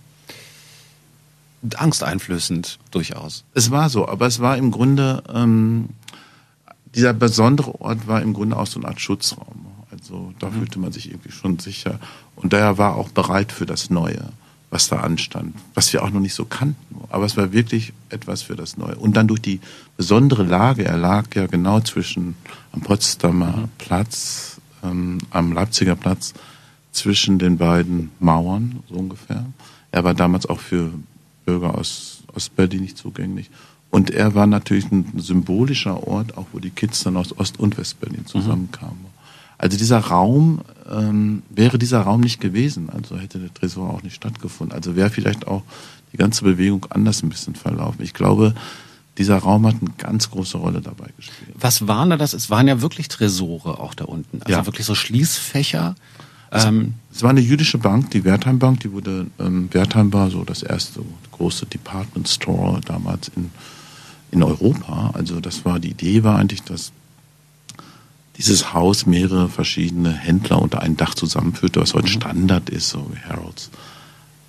angsteinflößend durchaus. Es war so, aber es war im Grunde, ähm, dieser besondere Ort war im Grunde auch so eine Art Schutzraum. Also da mhm. fühlte man sich irgendwie schon sicher. Und daher war auch bereit für das Neue, was da anstand, was wir auch noch nicht so kannten. Aber es war wirklich etwas für das Neue. Und dann durch die besondere Lage, er lag ja genau zwischen am Potsdamer mhm. Platz, ähm, am Leipziger Platz, zwischen den beiden Mauern, so ungefähr. Er war damals auch für Bürger aus Ostberlin nicht zugänglich. Und er war natürlich ein symbolischer Ort, auch wo die Kids dann aus Ost- und Westberlin zusammenkamen. Mhm. Also dieser Raum, ähm, wäre dieser Raum nicht gewesen, also hätte der Tresor auch nicht stattgefunden. Also wäre vielleicht auch die ganze Bewegung anders ein bisschen verlaufen. Ich glaube, dieser Raum hat eine ganz große Rolle dabei gespielt. Was waren da das? Es waren ja wirklich Tresore auch da unten. Also ja. wirklich so Schließfächer. Ähm, es war eine jüdische Bank, die Wertheim Bank, die wurde, ähm, Wertheim war so das erste große Department Store damals in, in Europa. Also das war, die Idee war eigentlich, dass dieses Haus mehrere verschiedene Händler unter ein Dach zusammenführte, was heute mhm. Standard ist, so wie Harrods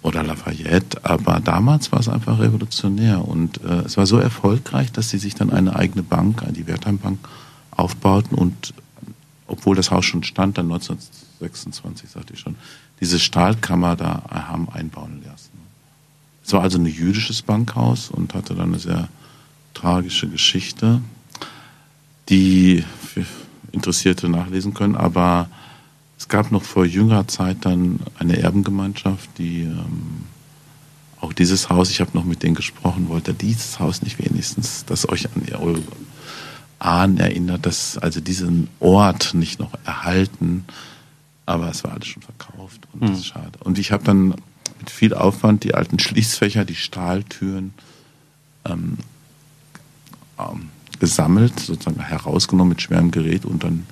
oder Lafayette. Aber damals war es einfach revolutionär und äh, es war so erfolgreich, dass sie sich dann eine eigene Bank, die Wertheim Bank, aufbauten und obwohl das Haus schon stand, dann 1926, sagte ich schon, diese Stahlkammer da haben einbauen lassen. Es war also ein jüdisches Bankhaus und hatte dann eine sehr tragische Geschichte, die Interessierte nachlesen können, aber es gab noch vor jüngerer Zeit dann eine Erbengemeinschaft, die ähm, auch dieses Haus, ich habe noch mit denen gesprochen, wollte dieses Haus nicht wenigstens, das euch an eure Ahnen erinnert, dass also diesen Ort nicht noch erhalten, aber es war alles schon verkauft und mhm. das ist schade. Und ich habe dann mit viel Aufwand die alten Schließfächer, die Stahltüren ähm, ähm, gesammelt, sozusagen herausgenommen mit schwerem Gerät und dann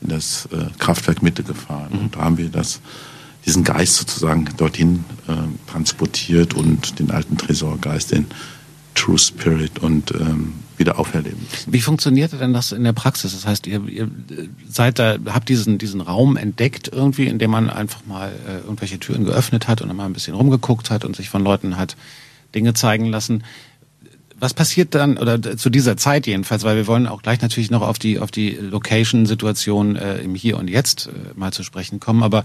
in das äh, Kraftwerk Mitte gefahren. Mhm. Und da haben wir das, diesen Geist sozusagen dorthin äh, transportiert und den alten Tresorgeist, den True Spirit und ähm, wieder auferleben. Wie funktionierte denn das in der Praxis? Das heißt, ihr, ihr seid da, habt diesen, diesen Raum entdeckt irgendwie, in dem man einfach mal äh, irgendwelche Türen geöffnet hat und dann mal ein bisschen rumgeguckt hat und sich von Leuten hat Dinge zeigen lassen was passiert dann, oder zu dieser Zeit jedenfalls, weil wir wollen auch gleich natürlich noch auf die, auf die Location-Situation äh, im Hier und Jetzt äh, mal zu sprechen kommen, aber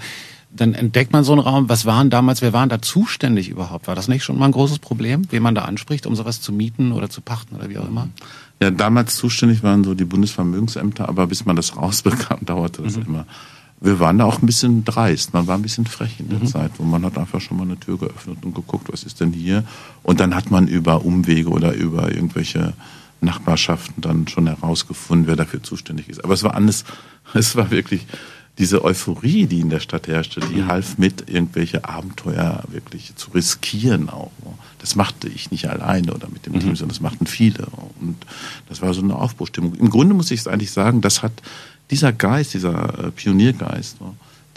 dann entdeckt man so einen Raum, was waren damals, wer waren da zuständig überhaupt? War das nicht schon mal ein großes Problem, wen man da anspricht, um sowas zu mieten oder zu pachten oder wie auch immer? Ja, damals zuständig waren so die Bundesvermögensämter, aber bis man das [LAUGHS] rausbekam, dauerte das mhm. immer wir waren da auch ein bisschen dreist. Man war ein bisschen frech in der mhm. Zeit, wo man hat einfach schon mal eine Tür geöffnet und geguckt, was ist denn hier? Und dann hat man über Umwege oder über irgendwelche Nachbarschaften dann schon herausgefunden, wer dafür zuständig ist. Aber es war alles, [LAUGHS] es war wirklich diese Euphorie, die in der Stadt herrschte, die mhm. half mit, irgendwelche Abenteuer wirklich zu riskieren auch. Das machte ich nicht alleine oder mit dem mhm. Team, sondern das machten viele. Und das war so eine Aufbruchstimmung. Im Grunde muss ich es eigentlich sagen, das hat dieser Geist, dieser äh, Pioniergeist,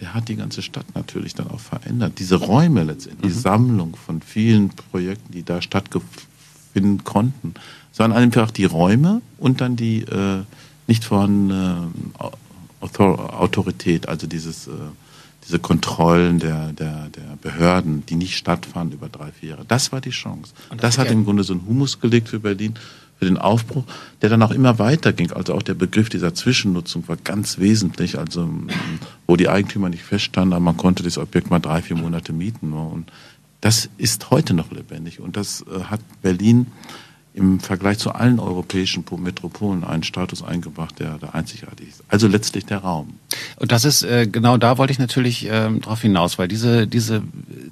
der hat die ganze Stadt natürlich dann auch verändert. Diese Räume letztendlich, mhm. die Sammlung von vielen Projekten, die da stattfinden konnten, sondern einfach die Räume und dann die äh, nicht vorhandene Author Autorität, also dieses, äh, diese Kontrollen der, der, der Behörden, die nicht stattfanden über drei, vier Jahre. Das war die Chance. Und das, das hat im Grunde so einen Humus gelegt für Berlin für den Aufbruch, der dann auch immer weiterging. Also auch der Begriff dieser Zwischennutzung war ganz wesentlich, also wo die Eigentümer nicht feststanden, aber man konnte das Objekt mal drei, vier Monate mieten. Und das ist heute noch lebendig und das äh, hat Berlin im Vergleich zu allen europäischen Metropolen einen Status eingebracht, der, der einzigartig ist. Also letztlich der Raum. Und das ist äh, genau da wollte ich natürlich ähm, darauf hinaus, weil diese diese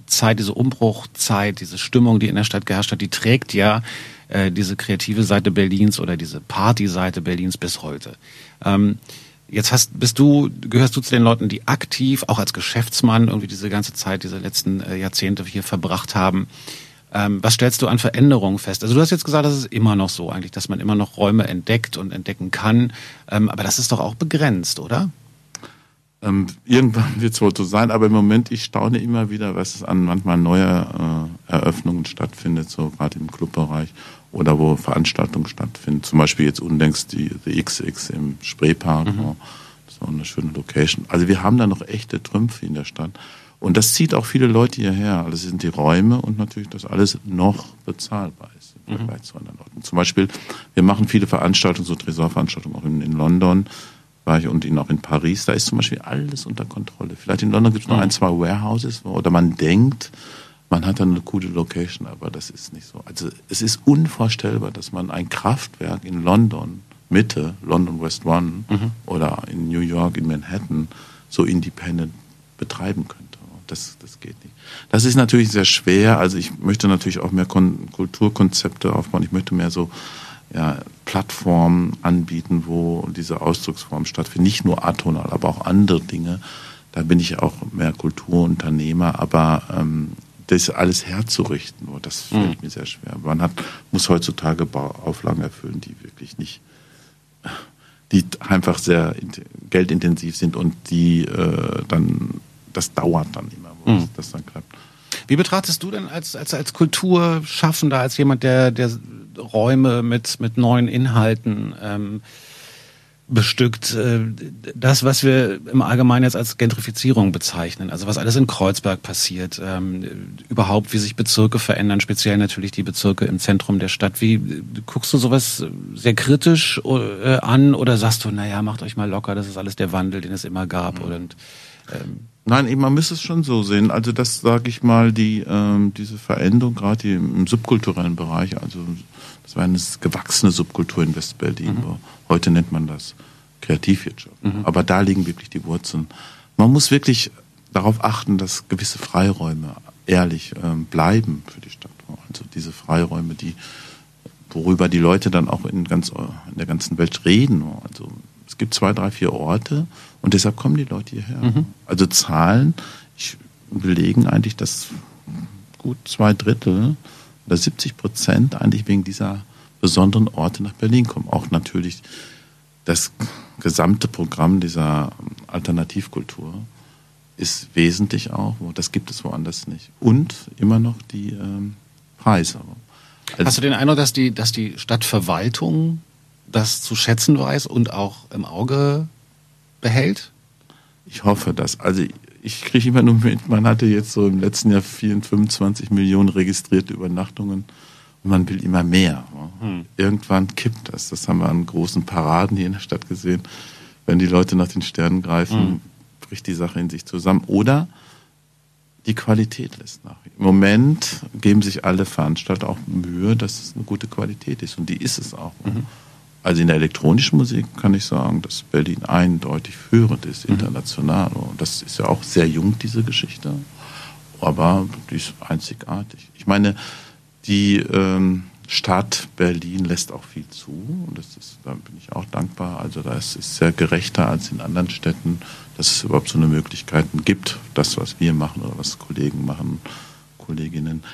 Zeit, diese Umbruchzeit, diese Stimmung, die in der Stadt geherrscht hat, die trägt ja äh, diese kreative Seite Berlins oder diese Party-Seite Berlins bis heute. Ähm, jetzt hast, bist du, gehörst du zu den Leuten, die aktiv, auch als Geschäftsmann, irgendwie diese ganze Zeit, diese letzten äh, Jahrzehnte hier verbracht haben. Ähm, was stellst du an Veränderungen fest? Also du hast jetzt gesagt, das ist immer noch so eigentlich, dass man immer noch Räume entdeckt und entdecken kann. Ähm, aber das ist doch auch begrenzt, oder? Ähm, irgendwann [LAUGHS] wird es wohl so sein, aber im Moment, ich staune immer wieder, was an manchmal neuer äh, Eröffnungen stattfindet, so gerade im Clubbereich oder wo Veranstaltungen stattfinden. Zum Beispiel jetzt unlängst die The XX im Spreepark. Mhm. War eine schöne Location. Also wir haben da noch echte Trümpfe in der Stadt. Und das zieht auch viele Leute hierher. Also es sind die Räume und natürlich, dass alles noch bezahlbar ist im mhm. Vergleich mhm. zu anderen Orten. Zum Beispiel, wir machen viele Veranstaltungen, so Tresorveranstaltungen auch in, in London war ich und auch in Paris. Da ist zum Beispiel alles unter Kontrolle. Vielleicht in London gibt es noch mhm. ein, zwei Warehouses, oder man denkt, man hat dann eine coole Location, aber das ist nicht so. Also es ist unvorstellbar, dass man ein Kraftwerk in London, Mitte, London West One mhm. oder in New York, in Manhattan, so independent betreiben könnte. Das, das geht nicht. Das ist natürlich sehr schwer. Also ich möchte natürlich auch mehr Kon Kulturkonzepte aufbauen. Ich möchte mehr so ja, Plattformen anbieten, wo diese Ausdrucksform stattfindet. Nicht nur atonal, aber auch andere Dinge. Da bin ich auch mehr Kulturunternehmer, aber ähm, das alles herzurichten, oh, das fällt mhm. mir sehr schwer. Man hat, muss heutzutage Auflagen erfüllen, die wirklich nicht, die einfach sehr geldintensiv sind und die äh, dann, das dauert dann immer, mhm. das dann klappt. Wie betrachtest du denn als, als, als Kulturschaffender, als jemand, der, der Räume mit, mit neuen Inhalten ähm, bestückt. Äh, das, was wir im Allgemeinen jetzt als Gentrifizierung bezeichnen, also was alles in Kreuzberg passiert, ähm, überhaupt wie sich Bezirke verändern, speziell natürlich die Bezirke im Zentrum der Stadt. Wie guckst du sowas sehr kritisch äh, an oder sagst du, naja, macht euch mal locker, das ist alles der Wandel, den es immer gab mhm. und ähm, Nein, man müsste es schon so sehen. Also das sage ich mal, die ähm, diese Veränderung gerade im, subkulturellen Bereich, also das war eine gewachsene Subkultur in Westberlin. Mhm. Heute nennt man das Kreativwirtschaft. Mhm. Aber da liegen wirklich die Wurzeln. Man muss wirklich darauf achten, dass gewisse Freiräume ehrlich ähm, bleiben für die Stadt. Also diese Freiräume, die worüber die Leute dann auch in, ganz, in der ganzen Welt reden. Also es gibt zwei, drei, vier Orte und deshalb kommen die Leute hierher. Mhm. Also Zahlen ich, belegen eigentlich, dass gut zwei Drittel oder 70 Prozent eigentlich wegen dieser besonderen Orte nach Berlin kommen. Auch natürlich das gesamte Programm dieser Alternativkultur ist wesentlich auch, das gibt es woanders nicht. Und immer noch die ähm, Preise. Also Hast du den Eindruck, dass die, dass die Stadtverwaltung das zu schätzen weiß und auch im Auge behält? Ich hoffe das. Also ich kriege immer nur mit, man hatte jetzt so im letzten Jahr 24 Millionen registrierte Übernachtungen und man will immer mehr. Hm. Irgendwann kippt das. Das haben wir an großen Paraden hier in der Stadt gesehen. Wenn die Leute nach den Sternen greifen, hm. bricht die Sache in sich zusammen. Oder die Qualität lässt nach. Im Moment geben sich alle Veranstalter auch Mühe, dass es eine gute Qualität ist. Und die ist es auch. Mhm. Also in der elektronischen Musik kann ich sagen, dass Berlin eindeutig führend ist, mhm. international. Und das ist ja auch sehr jung, diese Geschichte. Aber die ist einzigartig. Ich meine, die ähm, Stadt Berlin lässt auch viel zu. Und das ist, da bin ich auch dankbar. Also da ist es sehr gerechter als in anderen Städten, dass es überhaupt so eine Möglichkeit gibt, das, was wir machen oder was Kollegen machen, Kolleginnen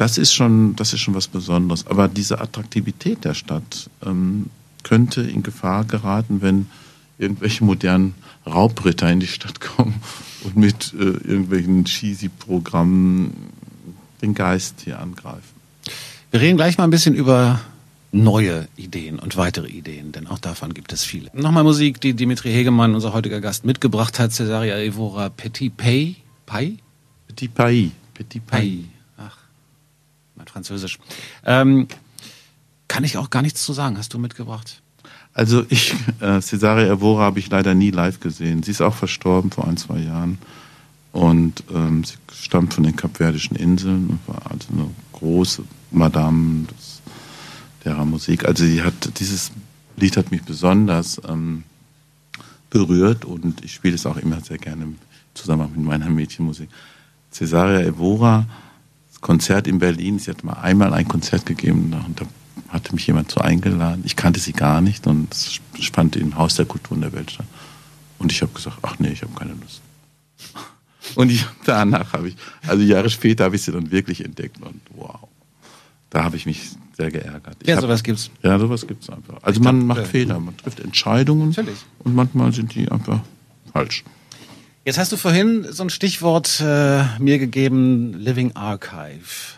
das ist schon, das ist schon was Besonderes. Aber diese Attraktivität der Stadt ähm, könnte in Gefahr geraten, wenn irgendwelche modernen Raubritter in die Stadt kommen und mit äh, irgendwelchen Cheesy-Programmen den Geist hier angreifen. Wir reden gleich mal ein bisschen über neue Ideen und weitere Ideen, denn auch davon gibt es viele. Nochmal Musik, die Dimitri Hegemann, unser heutiger Gast, mitgebracht hat. Cesaria Evora Petit Pay. Pay? Petit Pay. Petit Pay mein Französisch. Ähm, kann ich auch gar nichts zu sagen. Hast du mitgebracht? Also ich, äh, Cesare Evora habe ich leider nie live gesehen. Sie ist auch verstorben vor ein, zwei Jahren. Und ähm, sie stammt von den Kapverdischen Inseln und war also eine große Madame des, derer Musik. Also sie hat, dieses Lied hat mich besonders ähm, berührt und ich spiele es auch immer sehr gerne zusammen mit meiner Mädchenmusik. Cesaria Evora Konzert in Berlin. Sie hat mal einmal ein Konzert gegeben und da hatte mich jemand so eingeladen. Ich kannte sie gar nicht und es fand im Haus der Kultur in der Welt statt. Und ich habe gesagt, ach nee, ich habe keine Lust. Und ich, danach habe ich, also Jahre später habe ich sie dann wirklich entdeckt und wow. Da habe ich mich sehr geärgert. Ich ja, hab, sowas gibt's. Ja, sowas gibt's einfach. Also ich man glaub, macht äh, Fehler, man trifft Entscheidungen Natürlich. und manchmal sind die einfach falsch. Jetzt hast du vorhin so ein Stichwort äh, mir gegeben, Living Archive.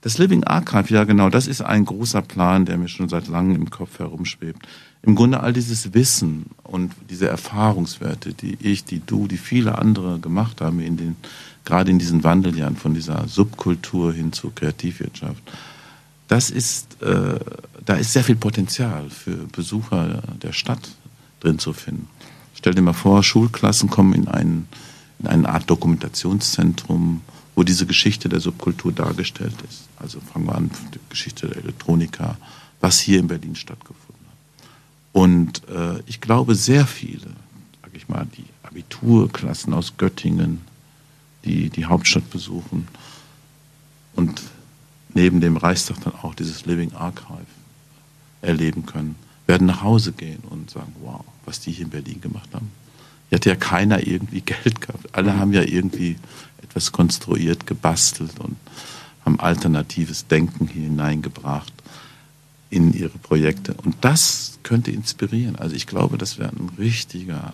Das Living Archive, ja genau, das ist ein großer Plan, der mir schon seit langem im Kopf herumschwebt. Im Grunde all dieses Wissen und diese Erfahrungswerte, die ich, die du, die viele andere gemacht haben, in den, gerade in diesen Wandeljahren von dieser Subkultur hin zur Kreativwirtschaft, das ist, äh, da ist sehr viel Potenzial für Besucher der Stadt drin zu finden. Stell dir mal vor, Schulklassen kommen in, ein, in eine Art Dokumentationszentrum, wo diese Geschichte der Subkultur dargestellt ist. Also fangen wir an, die Geschichte der Elektronika, was hier in Berlin stattgefunden hat. Und äh, ich glaube, sehr viele, sag ich mal, die Abiturklassen aus Göttingen, die die Hauptstadt besuchen und neben dem Reichstag dann auch dieses Living Archive erleben können, werden nach Hause gehen und sagen, wow, was die hier in Berlin gemacht haben. Hier hat ja keiner irgendwie [LAUGHS] Geld gehabt. Alle haben ja irgendwie etwas konstruiert, gebastelt und haben alternatives Denken hier hineingebracht in ihre Projekte. Und das könnte inspirieren. Also ich glaube, das wäre ein richtiger,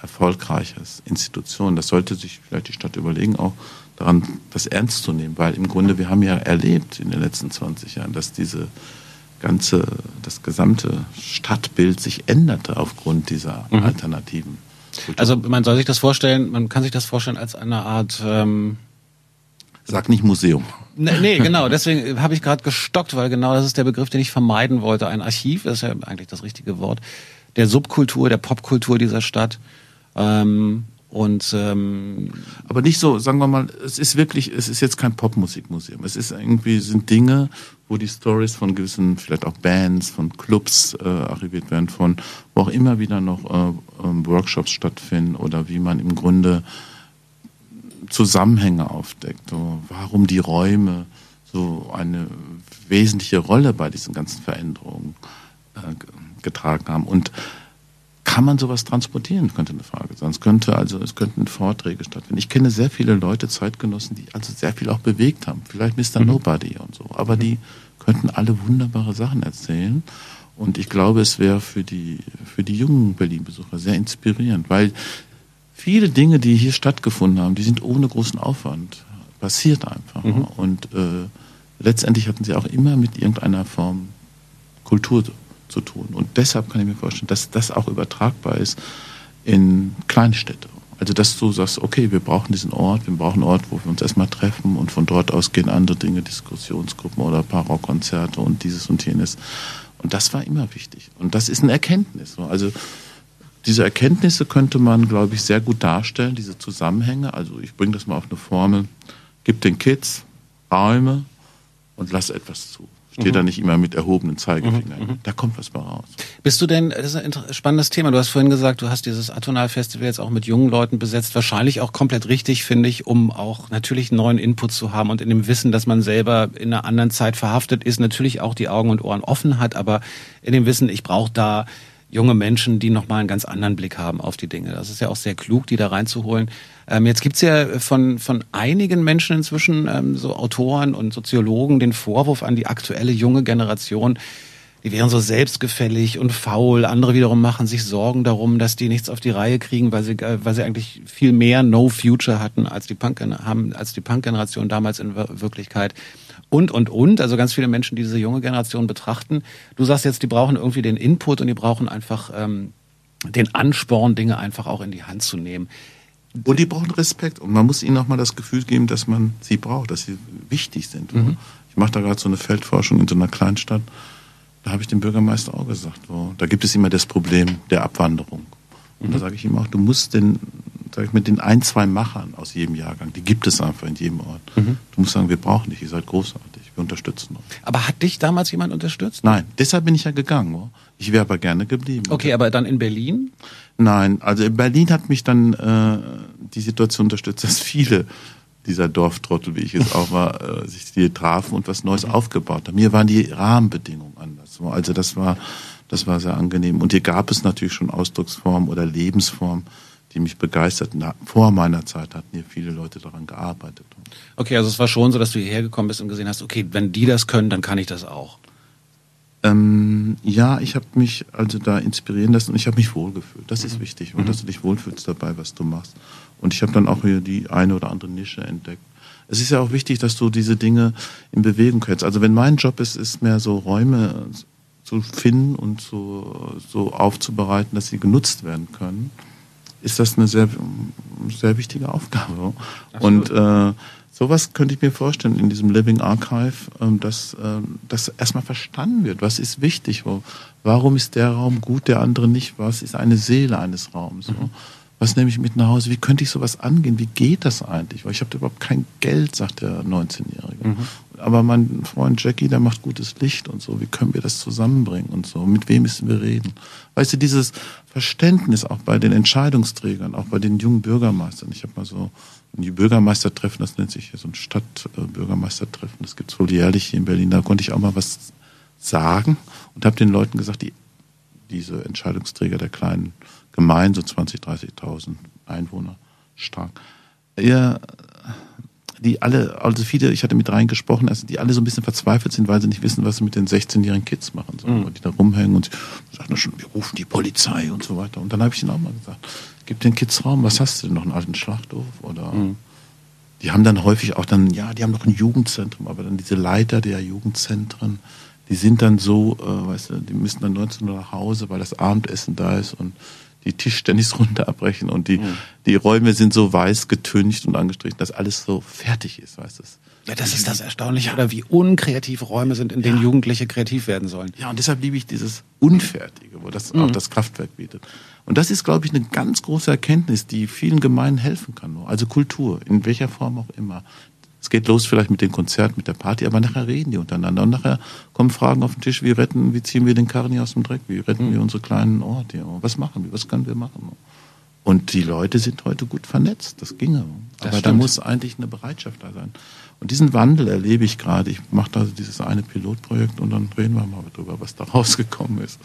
erfolgreiches Institution. Das sollte sich vielleicht die Stadt überlegen, auch daran, das ernst zu nehmen, weil im Grunde wir haben ja erlebt in den letzten 20 Jahren, dass diese ganze, das gesamte Stadtbild sich änderte aufgrund dieser mhm. Alternativen. Also man soll sich das vorstellen, man kann sich das vorstellen als eine Art ähm Sag nicht Museum. Nee, nee [LAUGHS] genau, deswegen habe ich gerade gestockt, weil genau das ist der Begriff, den ich vermeiden wollte. Ein Archiv ist ja eigentlich das richtige Wort. Der Subkultur, der Popkultur dieser Stadt. Ähm, und ähm, aber nicht so, sagen wir mal, es ist wirklich, es ist jetzt kein Popmusikmuseum. Es ist irgendwie sind Dinge, wo die Stories von gewissen, vielleicht auch Bands, von Clubs äh, archiviert werden, von wo auch immer wieder noch äh, äh, Workshops stattfinden oder wie man im Grunde Zusammenhänge aufdeckt. So, warum die Räume so eine wesentliche Rolle bei diesen ganzen Veränderungen äh, getragen haben. Und kann man sowas transportieren, könnte eine Frage sein. Es könnte also, es könnten Vorträge stattfinden. Ich kenne sehr viele Leute, Zeitgenossen, die also sehr viel auch bewegt haben. Vielleicht Mr. Mhm. Nobody und so. Aber mhm. die könnten alle wunderbare Sachen erzählen. Und ich glaube, es wäre für die, für die jungen Berlin-Besucher sehr inspirierend, weil viele Dinge, die hier stattgefunden haben, die sind ohne großen Aufwand passiert einfach. Mhm. Und äh, letztendlich hatten sie auch immer mit irgendeiner Form Kultur zu tun. Und deshalb kann ich mir vorstellen, dass das auch übertragbar ist in Kleinstädte. Also dass du sagst, okay, wir brauchen diesen Ort, wir brauchen einen Ort, wo wir uns erstmal treffen und von dort aus gehen andere Dinge, Diskussionsgruppen oder Rockkonzerte und dieses und jenes. Und das war immer wichtig. Und das ist eine Erkenntnis. Also diese Erkenntnisse könnte man, glaube ich, sehr gut darstellen, diese Zusammenhänge. Also ich bringe das mal auf eine Formel. Gib den Kids Räume und lass etwas zu. Steht mhm. da nicht immer mit erhobenen Zeigefinger. Mhm. mhm. Da kommt was mal raus. Bist du denn, das ist ein spannendes Thema. Du hast vorhin gesagt, du hast dieses Atonal-Festival jetzt auch mit jungen Leuten besetzt. Wahrscheinlich auch komplett richtig, finde ich, um auch natürlich neuen Input zu haben und in dem Wissen, dass man selber in einer anderen Zeit verhaftet ist, natürlich auch die Augen und Ohren offen hat, aber in dem Wissen, ich brauche da junge Menschen, die nochmal einen ganz anderen Blick haben auf die Dinge. Das ist ja auch sehr klug, die da reinzuholen. Ähm, jetzt gibt's ja von, von einigen Menschen inzwischen, ähm, so Autoren und Soziologen, den Vorwurf an die aktuelle junge Generation, die wären so selbstgefällig und faul. Andere wiederum machen sich Sorgen darum, dass die nichts auf die Reihe kriegen, weil sie, äh, weil sie eigentlich viel mehr No Future hatten als die Punk haben, als die Punk-Generation damals in Wirklichkeit und, und, und. Also ganz viele Menschen, die diese junge Generation betrachten. Du sagst jetzt, die brauchen irgendwie den Input und die brauchen einfach ähm, den Ansporn, Dinge einfach auch in die Hand zu nehmen. Und die brauchen Respekt. Und man muss ihnen auch mal das Gefühl geben, dass man sie braucht, dass sie wichtig sind. Mhm. Ich mache da gerade so eine Feldforschung in so einer Kleinstadt. Da habe ich dem Bürgermeister auch gesagt, so, da gibt es immer das Problem der Abwanderung. Und mhm. da sage ich ihm auch, du musst den sag ich, mit den ein, zwei Machern aus jedem Jahrgang, die gibt es einfach in jedem Ort. Mhm. Du musst sagen, wir brauchen dich, ihr seid großartig, wir unterstützen euch. Aber hat dich damals jemand unterstützt? Nein, deshalb bin ich ja gegangen. Oh. Ich wäre aber gerne geblieben. Okay, aber dann in Berlin? Nein, also in Berlin hat mich dann äh, die Situation unterstützt, [LAUGHS] dass viele dieser Dorftrottel, wie ich es auch war, äh, sich hier trafen und was Neues mhm. aufgebaut haben. Mir waren die Rahmenbedingungen anders. Also das war, das war sehr angenehm. Und hier gab es natürlich schon Ausdrucksformen oder Lebensformen, die mich begeisterten. Vor meiner Zeit hatten hier viele Leute daran gearbeitet. Okay, also es war schon so, dass du hierher gekommen bist und gesehen hast, okay, wenn die das können, dann kann ich das auch. Ähm, ja, ich habe mich also da inspirieren lassen und ich habe mich wohlgefühlt. Das mhm. ist wichtig, und mhm. dass du dich wohlfühlst dabei, was du machst. Und ich habe dann auch hier die eine oder andere Nische entdeckt. Es ist ja auch wichtig, dass du diese Dinge in Bewegung hältst. Also wenn mein Job ist, ist mehr so Räume zu finden und so, so aufzubereiten, dass sie genutzt werden können ist das eine sehr, sehr wichtige Aufgabe. Und äh, sowas könnte ich mir vorstellen in diesem Living Archive, äh, dass äh, das erstmal verstanden wird. Was ist wichtig? Wo, warum ist der Raum gut, der andere nicht? Was ist eine Seele eines Raums? Mhm. Was nehme ich mit nach Hause? Wie könnte ich sowas angehen? Wie geht das eigentlich? Weil ich habe überhaupt kein Geld, sagt der 19-Jährige. Mhm. Aber mein Freund Jackie, der macht gutes Licht und so. Wie können wir das zusammenbringen und so? Mit wem müssen wir reden? Weißt du, dieses Verständnis auch bei den Entscheidungsträgern, auch bei den jungen Bürgermeistern. Ich habe mal so die Bürgermeistertreffen, das nennt sich hier so ein Stadtbürgermeistertreffen, das gibt's wohl jährlich hier in Berlin. Da konnte ich auch mal was sagen und habe den Leuten gesagt, die diese Entscheidungsträger der kleinen gemein, so 20, 30.000 Einwohner stark. Ja, die alle, also viele, ich hatte mit rein gesprochen, also die alle so ein bisschen verzweifelt sind, weil sie nicht wissen, was sie mit den 16-jährigen Kids machen sollen, mhm. die da rumhängen und sagen schon, wir rufen die Polizei und so weiter. Und dann habe ich ihnen auch mal gesagt, gib den Kids Raum, was hast du denn noch, einen alten Schlachthof oder mhm. die haben dann häufig auch dann, ja, die haben noch ein Jugendzentrum, aber dann diese Leiter der Jugendzentren, die sind dann so, äh, weißt du, die müssen dann 19 Uhr nach Hause, weil das Abendessen da ist und die Tischtennisrunde abbrechen und die, mhm. die Räume sind so weiß getüncht und angestrichen, dass alles so fertig ist, weißt du. Ja, das ist das Erstaunliche, ja. oder wie unkreativ Räume sind, in denen ja. Jugendliche kreativ werden sollen. Ja, und deshalb liebe ich dieses Unfertige, wo das mhm. auch das Kraftwerk bietet. Und das ist, glaube ich, eine ganz große Erkenntnis, die vielen Gemeinden helfen kann. Also Kultur, in welcher Form auch immer. Es geht los vielleicht mit dem Konzert, mit der Party, aber nachher reden die untereinander. Und nachher kommen Fragen auf den Tisch, wie retten, wie ziehen wir den Karren hier aus dem Dreck, wie retten mhm. wir unsere kleinen Orte, was machen wir, was können wir machen. Und die Leute sind heute gut vernetzt, das ginge. Das Aber da stimmt. muss eigentlich eine Bereitschaft da sein. Und diesen Wandel erlebe ich gerade. Ich mache da dieses eine Pilotprojekt und dann reden wir mal drüber, was da [LAUGHS] rausgekommen ist.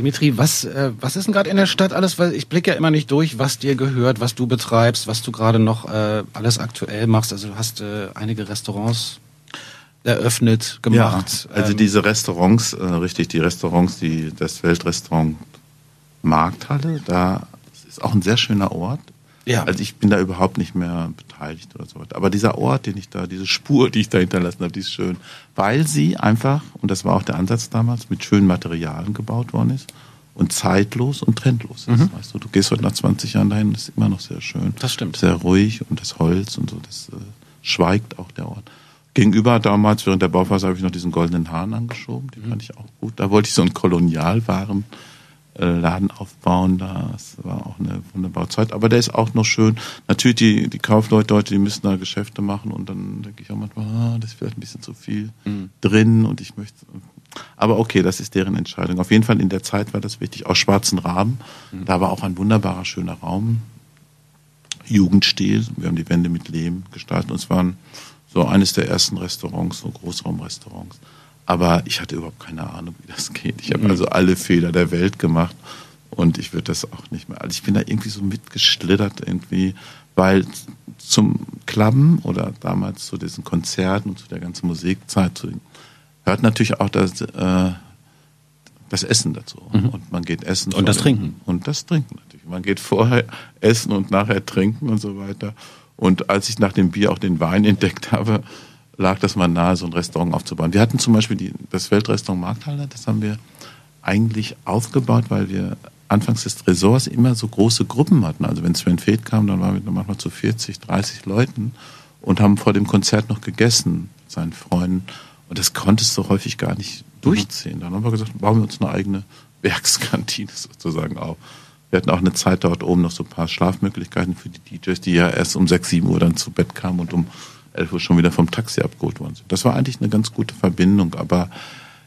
Dimitri, was, äh, was ist denn gerade in der Stadt alles? Weil ich blicke ja immer nicht durch, was dir gehört, was du betreibst, was du gerade noch äh, alles aktuell machst. Also du hast äh, einige Restaurants eröffnet, gemacht. Ja, also Ähm, diese Restaurants, äh, richtig, die Restaurants, die das Weltrestaurant Markthalle, da ist auch ein sehr schöner Ort. Ja. Also ich bin da überhaupt nicht mehr beteiligt oder so weiter. Aber dieser Ort, den ich da, diese Spur, die ich da hinterlassen habe, die ist schön, weil sie einfach, und das war auch der Ansatz damals, mit schönen Materialien gebaut worden ist und zeitlos und trendlos ist. Weißt du, du gehst heute nach 20 Jahren dahin, das ist immer noch sehr schön. Das stimmt. Sehr ruhig und das Holz und so, das äh, schweigt auch der Ort. Gegenüber damals, während der Bauphase, habe ich noch diesen goldenen Hahn angeschoben, den fand ich auch gut. Da wollte ich so einen Kolonialwaren äh, Laden aufbauen. Das war auch eine wunderbare Zeit. Aber der ist auch noch schön. Natürlich, die, die Kaufleute heute, die müssen da Geschäfte machen und dann denke ich auch manchmal, ah, das ist vielleicht ein bisschen zu viel drin und ich möchte. Aber okay, das ist deren Entscheidung. Auf jeden Fall in der Zeit war das wichtig. Aus schwarzen Rahmen. Da war auch ein wunderbarer, schöner Raum. Jugendstil. Wir haben die Wände mit Lehm gestaltet und es waren so eines der ersten Restaurants, so Großraumrestaurants. Aber ich hatte überhaupt keine Ahnung, wie das geht. Ich habe also alle Fehler der Welt gemacht und ich würde das auch nicht mehr. Also ich bin da irgendwie so mitgeschlittert irgendwie, weil zum Klappen oder damals zu diesen Konzerten und zu der ganzen Musikzeit zu, hört natürlich auch das, äh, das Essen dazu. Und man geht essen. Mhm. Und das Trinken. Und das Trinken natürlich. Man geht vorher essen und nachher trinken und so weiter. Und als ich nach dem Bier auch den Wein entdeckt habe, lag das mal nahe, so ein Restaurant aufzubauen. Wir hatten zum Beispiel die, das Weltrestaurant Markthalle, das haben wir eigentlich aufgebaut, weil wir anfangs des Ressorts immer so große Gruppen hatten. Also wenn Sven Feth kam, dann waren wir manchmal zu 40, 30 Leuten und haben vor dem Konzert noch gegessen seinen Freunden. Und das konntest du häufig gar nicht durchziehen. Dann haben wir gesagt, bauen wir uns eine eigene [LAUGHS] Werkskantine sozusagen auf. Wir hatten auch eine Zeit dort oben noch so ein paar Schlafmöglichkeiten für die DJs, die ja erst um 6, 7 Uhr dann zu Bett kamen und um 11 Uhr schon wieder vom Taxi abgeholt worden sind. Das war eigentlich eine ganz gute Verbindung, aber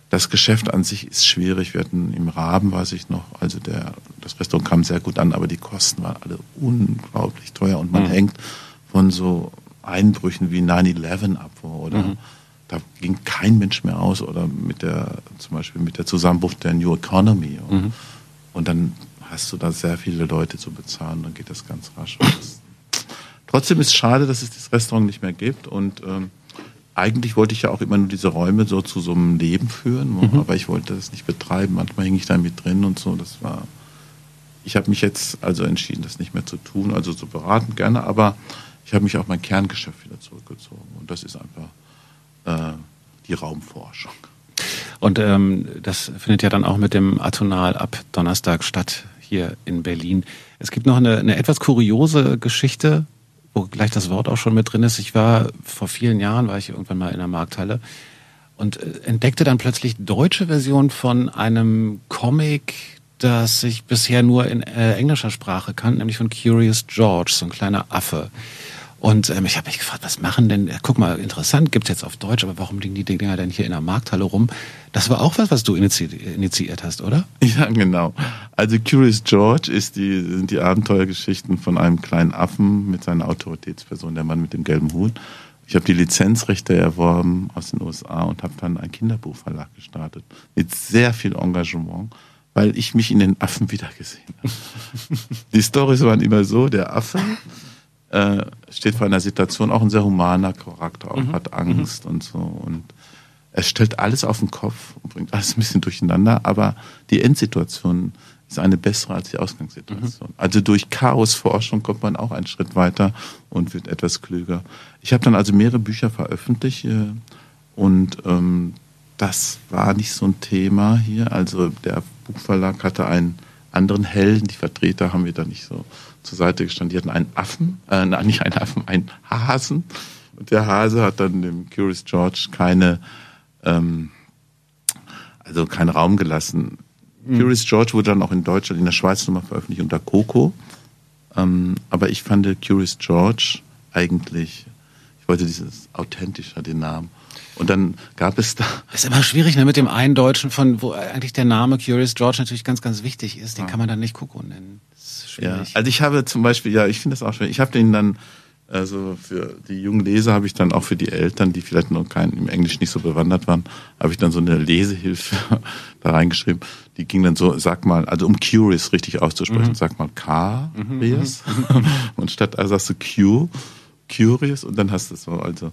das Geschäft an sich ist schwierig. Wir hatten im Raben, weiß ich noch, also der, das Restaurant kam sehr gut an, aber die Kosten waren alle unglaublich teuer und man hängt von so Einbrüchen wie 9-11 ab, oder? Da ging kein Mensch mehr aus oder mit der, zum Beispiel mit der Zusammenbruch der New Economy. Und dann hast du da sehr viele Leute zu bezahlen, dann geht das ganz rasch. Trotzdem ist es schade, dass es das Restaurant nicht mehr gibt und ähm, eigentlich wollte ich ja auch immer nur diese Räume so zu so einem Leben führen, aber ich wollte das nicht betreiben. Manchmal hing ich da mit drin und so. Das war. Ich habe mich jetzt also entschieden, das nicht mehr zu tun, also zu beraten gerne, aber ich habe mich auf mein Kerngeschäft wieder zurückgezogen und das ist einfach äh, die Raumforschung. Und ähm, das findet ja dann auch mit dem Atonal ab Donnerstag statt hier in Berlin. Es gibt noch eine, eine etwas kuriose Geschichte, wo gleich das Wort auch schon mit drin ist. Ich war vor vielen Jahren, war ich irgendwann mal in der Markthalle und äh, entdeckte dann plötzlich deutsche Version von einem Comic, das ich bisher nur in äh, englischer Sprache kannte, nämlich von Curious George, so ein kleiner Affe. Und ähm, ich habe mich gefragt, was machen denn, äh, guck mal, interessant, gibt's jetzt auf Deutsch, aber warum liegen die Dinger denn hier in der Markthalle rum? Das war auch was, was du initi initiiert hast, oder? [LAUGHS] Ja, genau. Also Curious George ist die, sind die Abenteuergeschichten von einem kleinen Affen mit seiner Autoritätsperson, der Mann mit dem gelben Hut. Ich habe die Lizenzrechte erworben aus den USA und habe dann einen Kinderbuchverlag gestartet mit sehr viel Engagement, weil ich mich in den Affen wiedergesehen habe. [LAUGHS] die Storys waren immer so, der Affe äh, steht vor einer Situation, auch ein sehr humaner Charakter, auch hat Angst und so und es stellt alles auf den Kopf und bringt alles ein bisschen durcheinander, aber die Endsituation ist eine bessere als die Ausgangssituation. Also durch Chaosforschung kommt man auch einen Schritt weiter und wird etwas klüger. Ich habe dann also mehrere Bücher veröffentlicht äh, und ähm, das war nicht so ein Thema hier. Also der Buchverlag hatte einen anderen Helden, die Vertreter haben wir da nicht so zur Seite gestanden. Die hatten einen Affen, äh, nein, nicht einen Affen, einen Hasen. Und der Hase hat dann dem Curious George keine ähm, also keinen Raum gelassen. Curious George wurde dann auch in Deutschland, in der Schweiz nochmal veröffentlicht unter Coco. Ähm, aber ich fand Curious George eigentlich, ich wollte dieses authentischer, den Namen. Und dann gab es da. Ist immer schwierig, ne, mit dem einen Deutschen, von wo eigentlich der Name Curious George natürlich ganz, ganz wichtig ist. Den ja. kann man dann nicht Kuckuck nennen. Ja, also ich habe zum Beispiel, ja, ich finde das auch schön. Ich habe den dann, also für die jungen Leser habe ich dann auch für die Eltern, die vielleicht noch kein, im Englisch nicht so bewandert waren, habe ich dann so eine Lesehilfe [LAUGHS] da reingeschrieben. Die ging dann so, sag mal, also um Curious richtig auszusprechen, mhm. sag mal Curious. Mhm. [LAUGHS] und statt also sagst du Q, Curious und dann hast du es so, also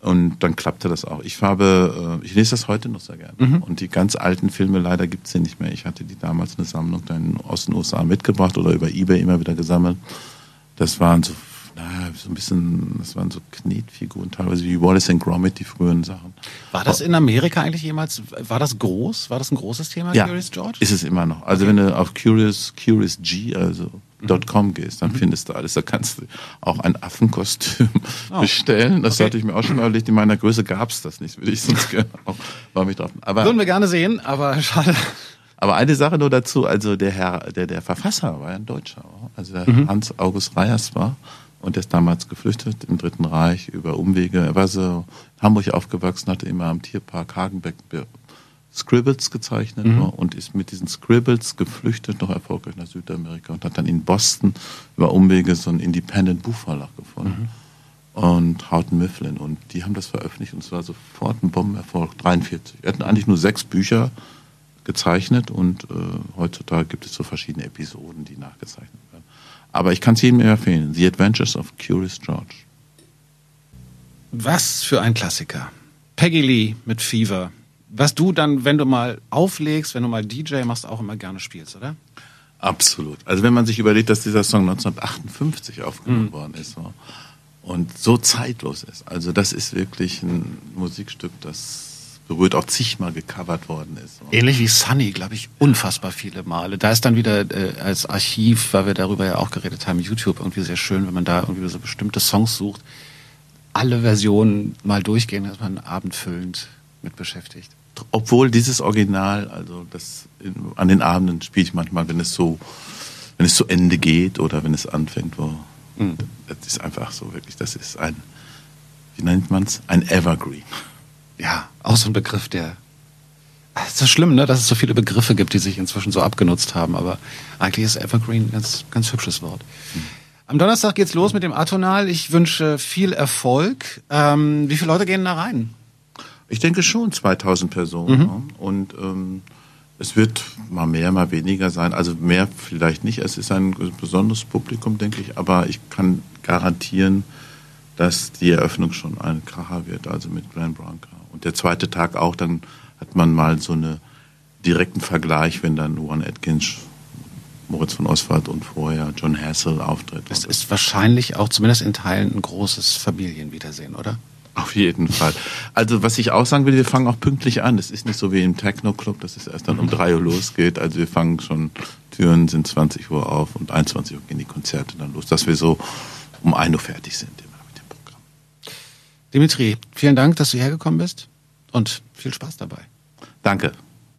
und dann klappte das auch. Ich habe, äh, ich lese das heute noch sehr gerne. Mhm. Und die ganz alten Filme, leider gibt's sie nicht mehr. Ich hatte die damals eine Sammlung dann aus den USA mitgebracht oder über Ebay immer wieder gesammelt. Das waren so, naja, so ein bisschen, das waren so Knetfiguren, teilweise wie Wallace and Gromit, die frühen Sachen. War das in Amerika eigentlich jemals, war das groß? War das ein großes Thema, ja, Curious George? ist es immer noch. Also okay. wenn du auf Curious, Curious G, also .com gehst, dann mhm. findest du alles. Da kannst du auch ein Affenkostüm oh. bestellen. Das okay. hatte ich mir auch schon mal überlegt. In meiner Größe gab's das nicht, würde ich sonst gerne auch mal mich drauf. Aber würden wir gerne sehen, aber [LAUGHS] schade. Aber eine Sache nur dazu, also der Herr, der, der Verfasser war ja ein Deutscher, also der mhm. Hans August Reyers war und der ist damals geflüchtet im Dritten Reich über Umwege. Er war so in Hamburg aufgewachsen, hatte immer am Tierpark Hagenbeck Scribbles gezeichnet mhm. und ist mit diesen Scribbles geflüchtet, noch erfolgreich nach Südamerika und hat dann in Boston über Umwege so einen Independent Buchverlag gefunden. Mhm. Und Houghton Mifflin. Und die haben das veröffentlicht und es war sofort ein Bombenerfolg, 43. Wir hatten eigentlich nur sechs Bücher gezeichnet und äh, heutzutage gibt es so verschiedene Episoden, die nachgezeichnet werden. Aber ich kann es jedem empfehlen. The Adventures of Curious George. Was für ein Klassiker. Peggy Lee mit Fever was du dann, wenn du mal auflegst, wenn du mal DJ machst, auch immer gerne spielst, oder? Absolut. Also wenn man sich überlegt, dass dieser Song 1958 aufgenommen mhm. worden ist so, und so zeitlos ist. Also das ist wirklich ein Musikstück, das berührt auch zigmal gecovert worden ist. So. Ähnlich wie Sunny, glaube ich, unfassbar viele Male. Da ist dann wieder äh, als Archiv, weil wir darüber ja auch geredet haben, YouTube irgendwie sehr schön, wenn man da irgendwie so bestimmte Songs sucht, alle Versionen mal durchgehen, dass man abendfüllend mit beschäftigt obwohl dieses Original, also das in, an den Abenden spiele ich manchmal, wenn es so, wenn es zu Ende geht oder wenn es anfängt, wo mhm. das ist einfach so wirklich, das ist ein, wie nennt man es, ein Evergreen. Ja, auch so ein Begriff, der es ist so schlimm, ne, dass es so viele Begriffe gibt, die sich inzwischen so abgenutzt haben, aber eigentlich ist Evergreen ein ganz, ganz hübsches Wort. Mhm. Am Donnerstag geht's los mit dem Atonal. Ich wünsche viel Erfolg. Ähm, wie viele Leute gehen da rein? Ich denke schon 2000 Personen. Mhm. Und ähm, es wird mal mehr, mal weniger sein. Also mehr vielleicht nicht. Es ist ein besonderes Publikum, denke ich. Aber ich kann garantieren, dass die Eröffnung schon ein Kracher wird, also mit Glenn Branca. Und der zweite Tag auch, dann hat man mal so einen direkten Vergleich, wenn dann Juan Atkins, Moritz von Oswald und vorher John Hassel auftritt. Es ist wahrscheinlich auch zumindest in Teilen ein großes Familienwiedersehen, oder? Auf jeden Fall. Also was ich auch sagen will, wir fangen auch pünktlich an. Es ist nicht so wie im Techno-Club, dass es erst dann um drei Uhr losgeht. Also wir fangen schon, Türen sind 20 Uhr auf und 21 Uhr gehen die Konzerte dann los, dass wir so um 1 Uhr fertig sind immer mit dem Programm. Dimitri, vielen Dank, dass du hergekommen bist und viel Spaß dabei. Danke.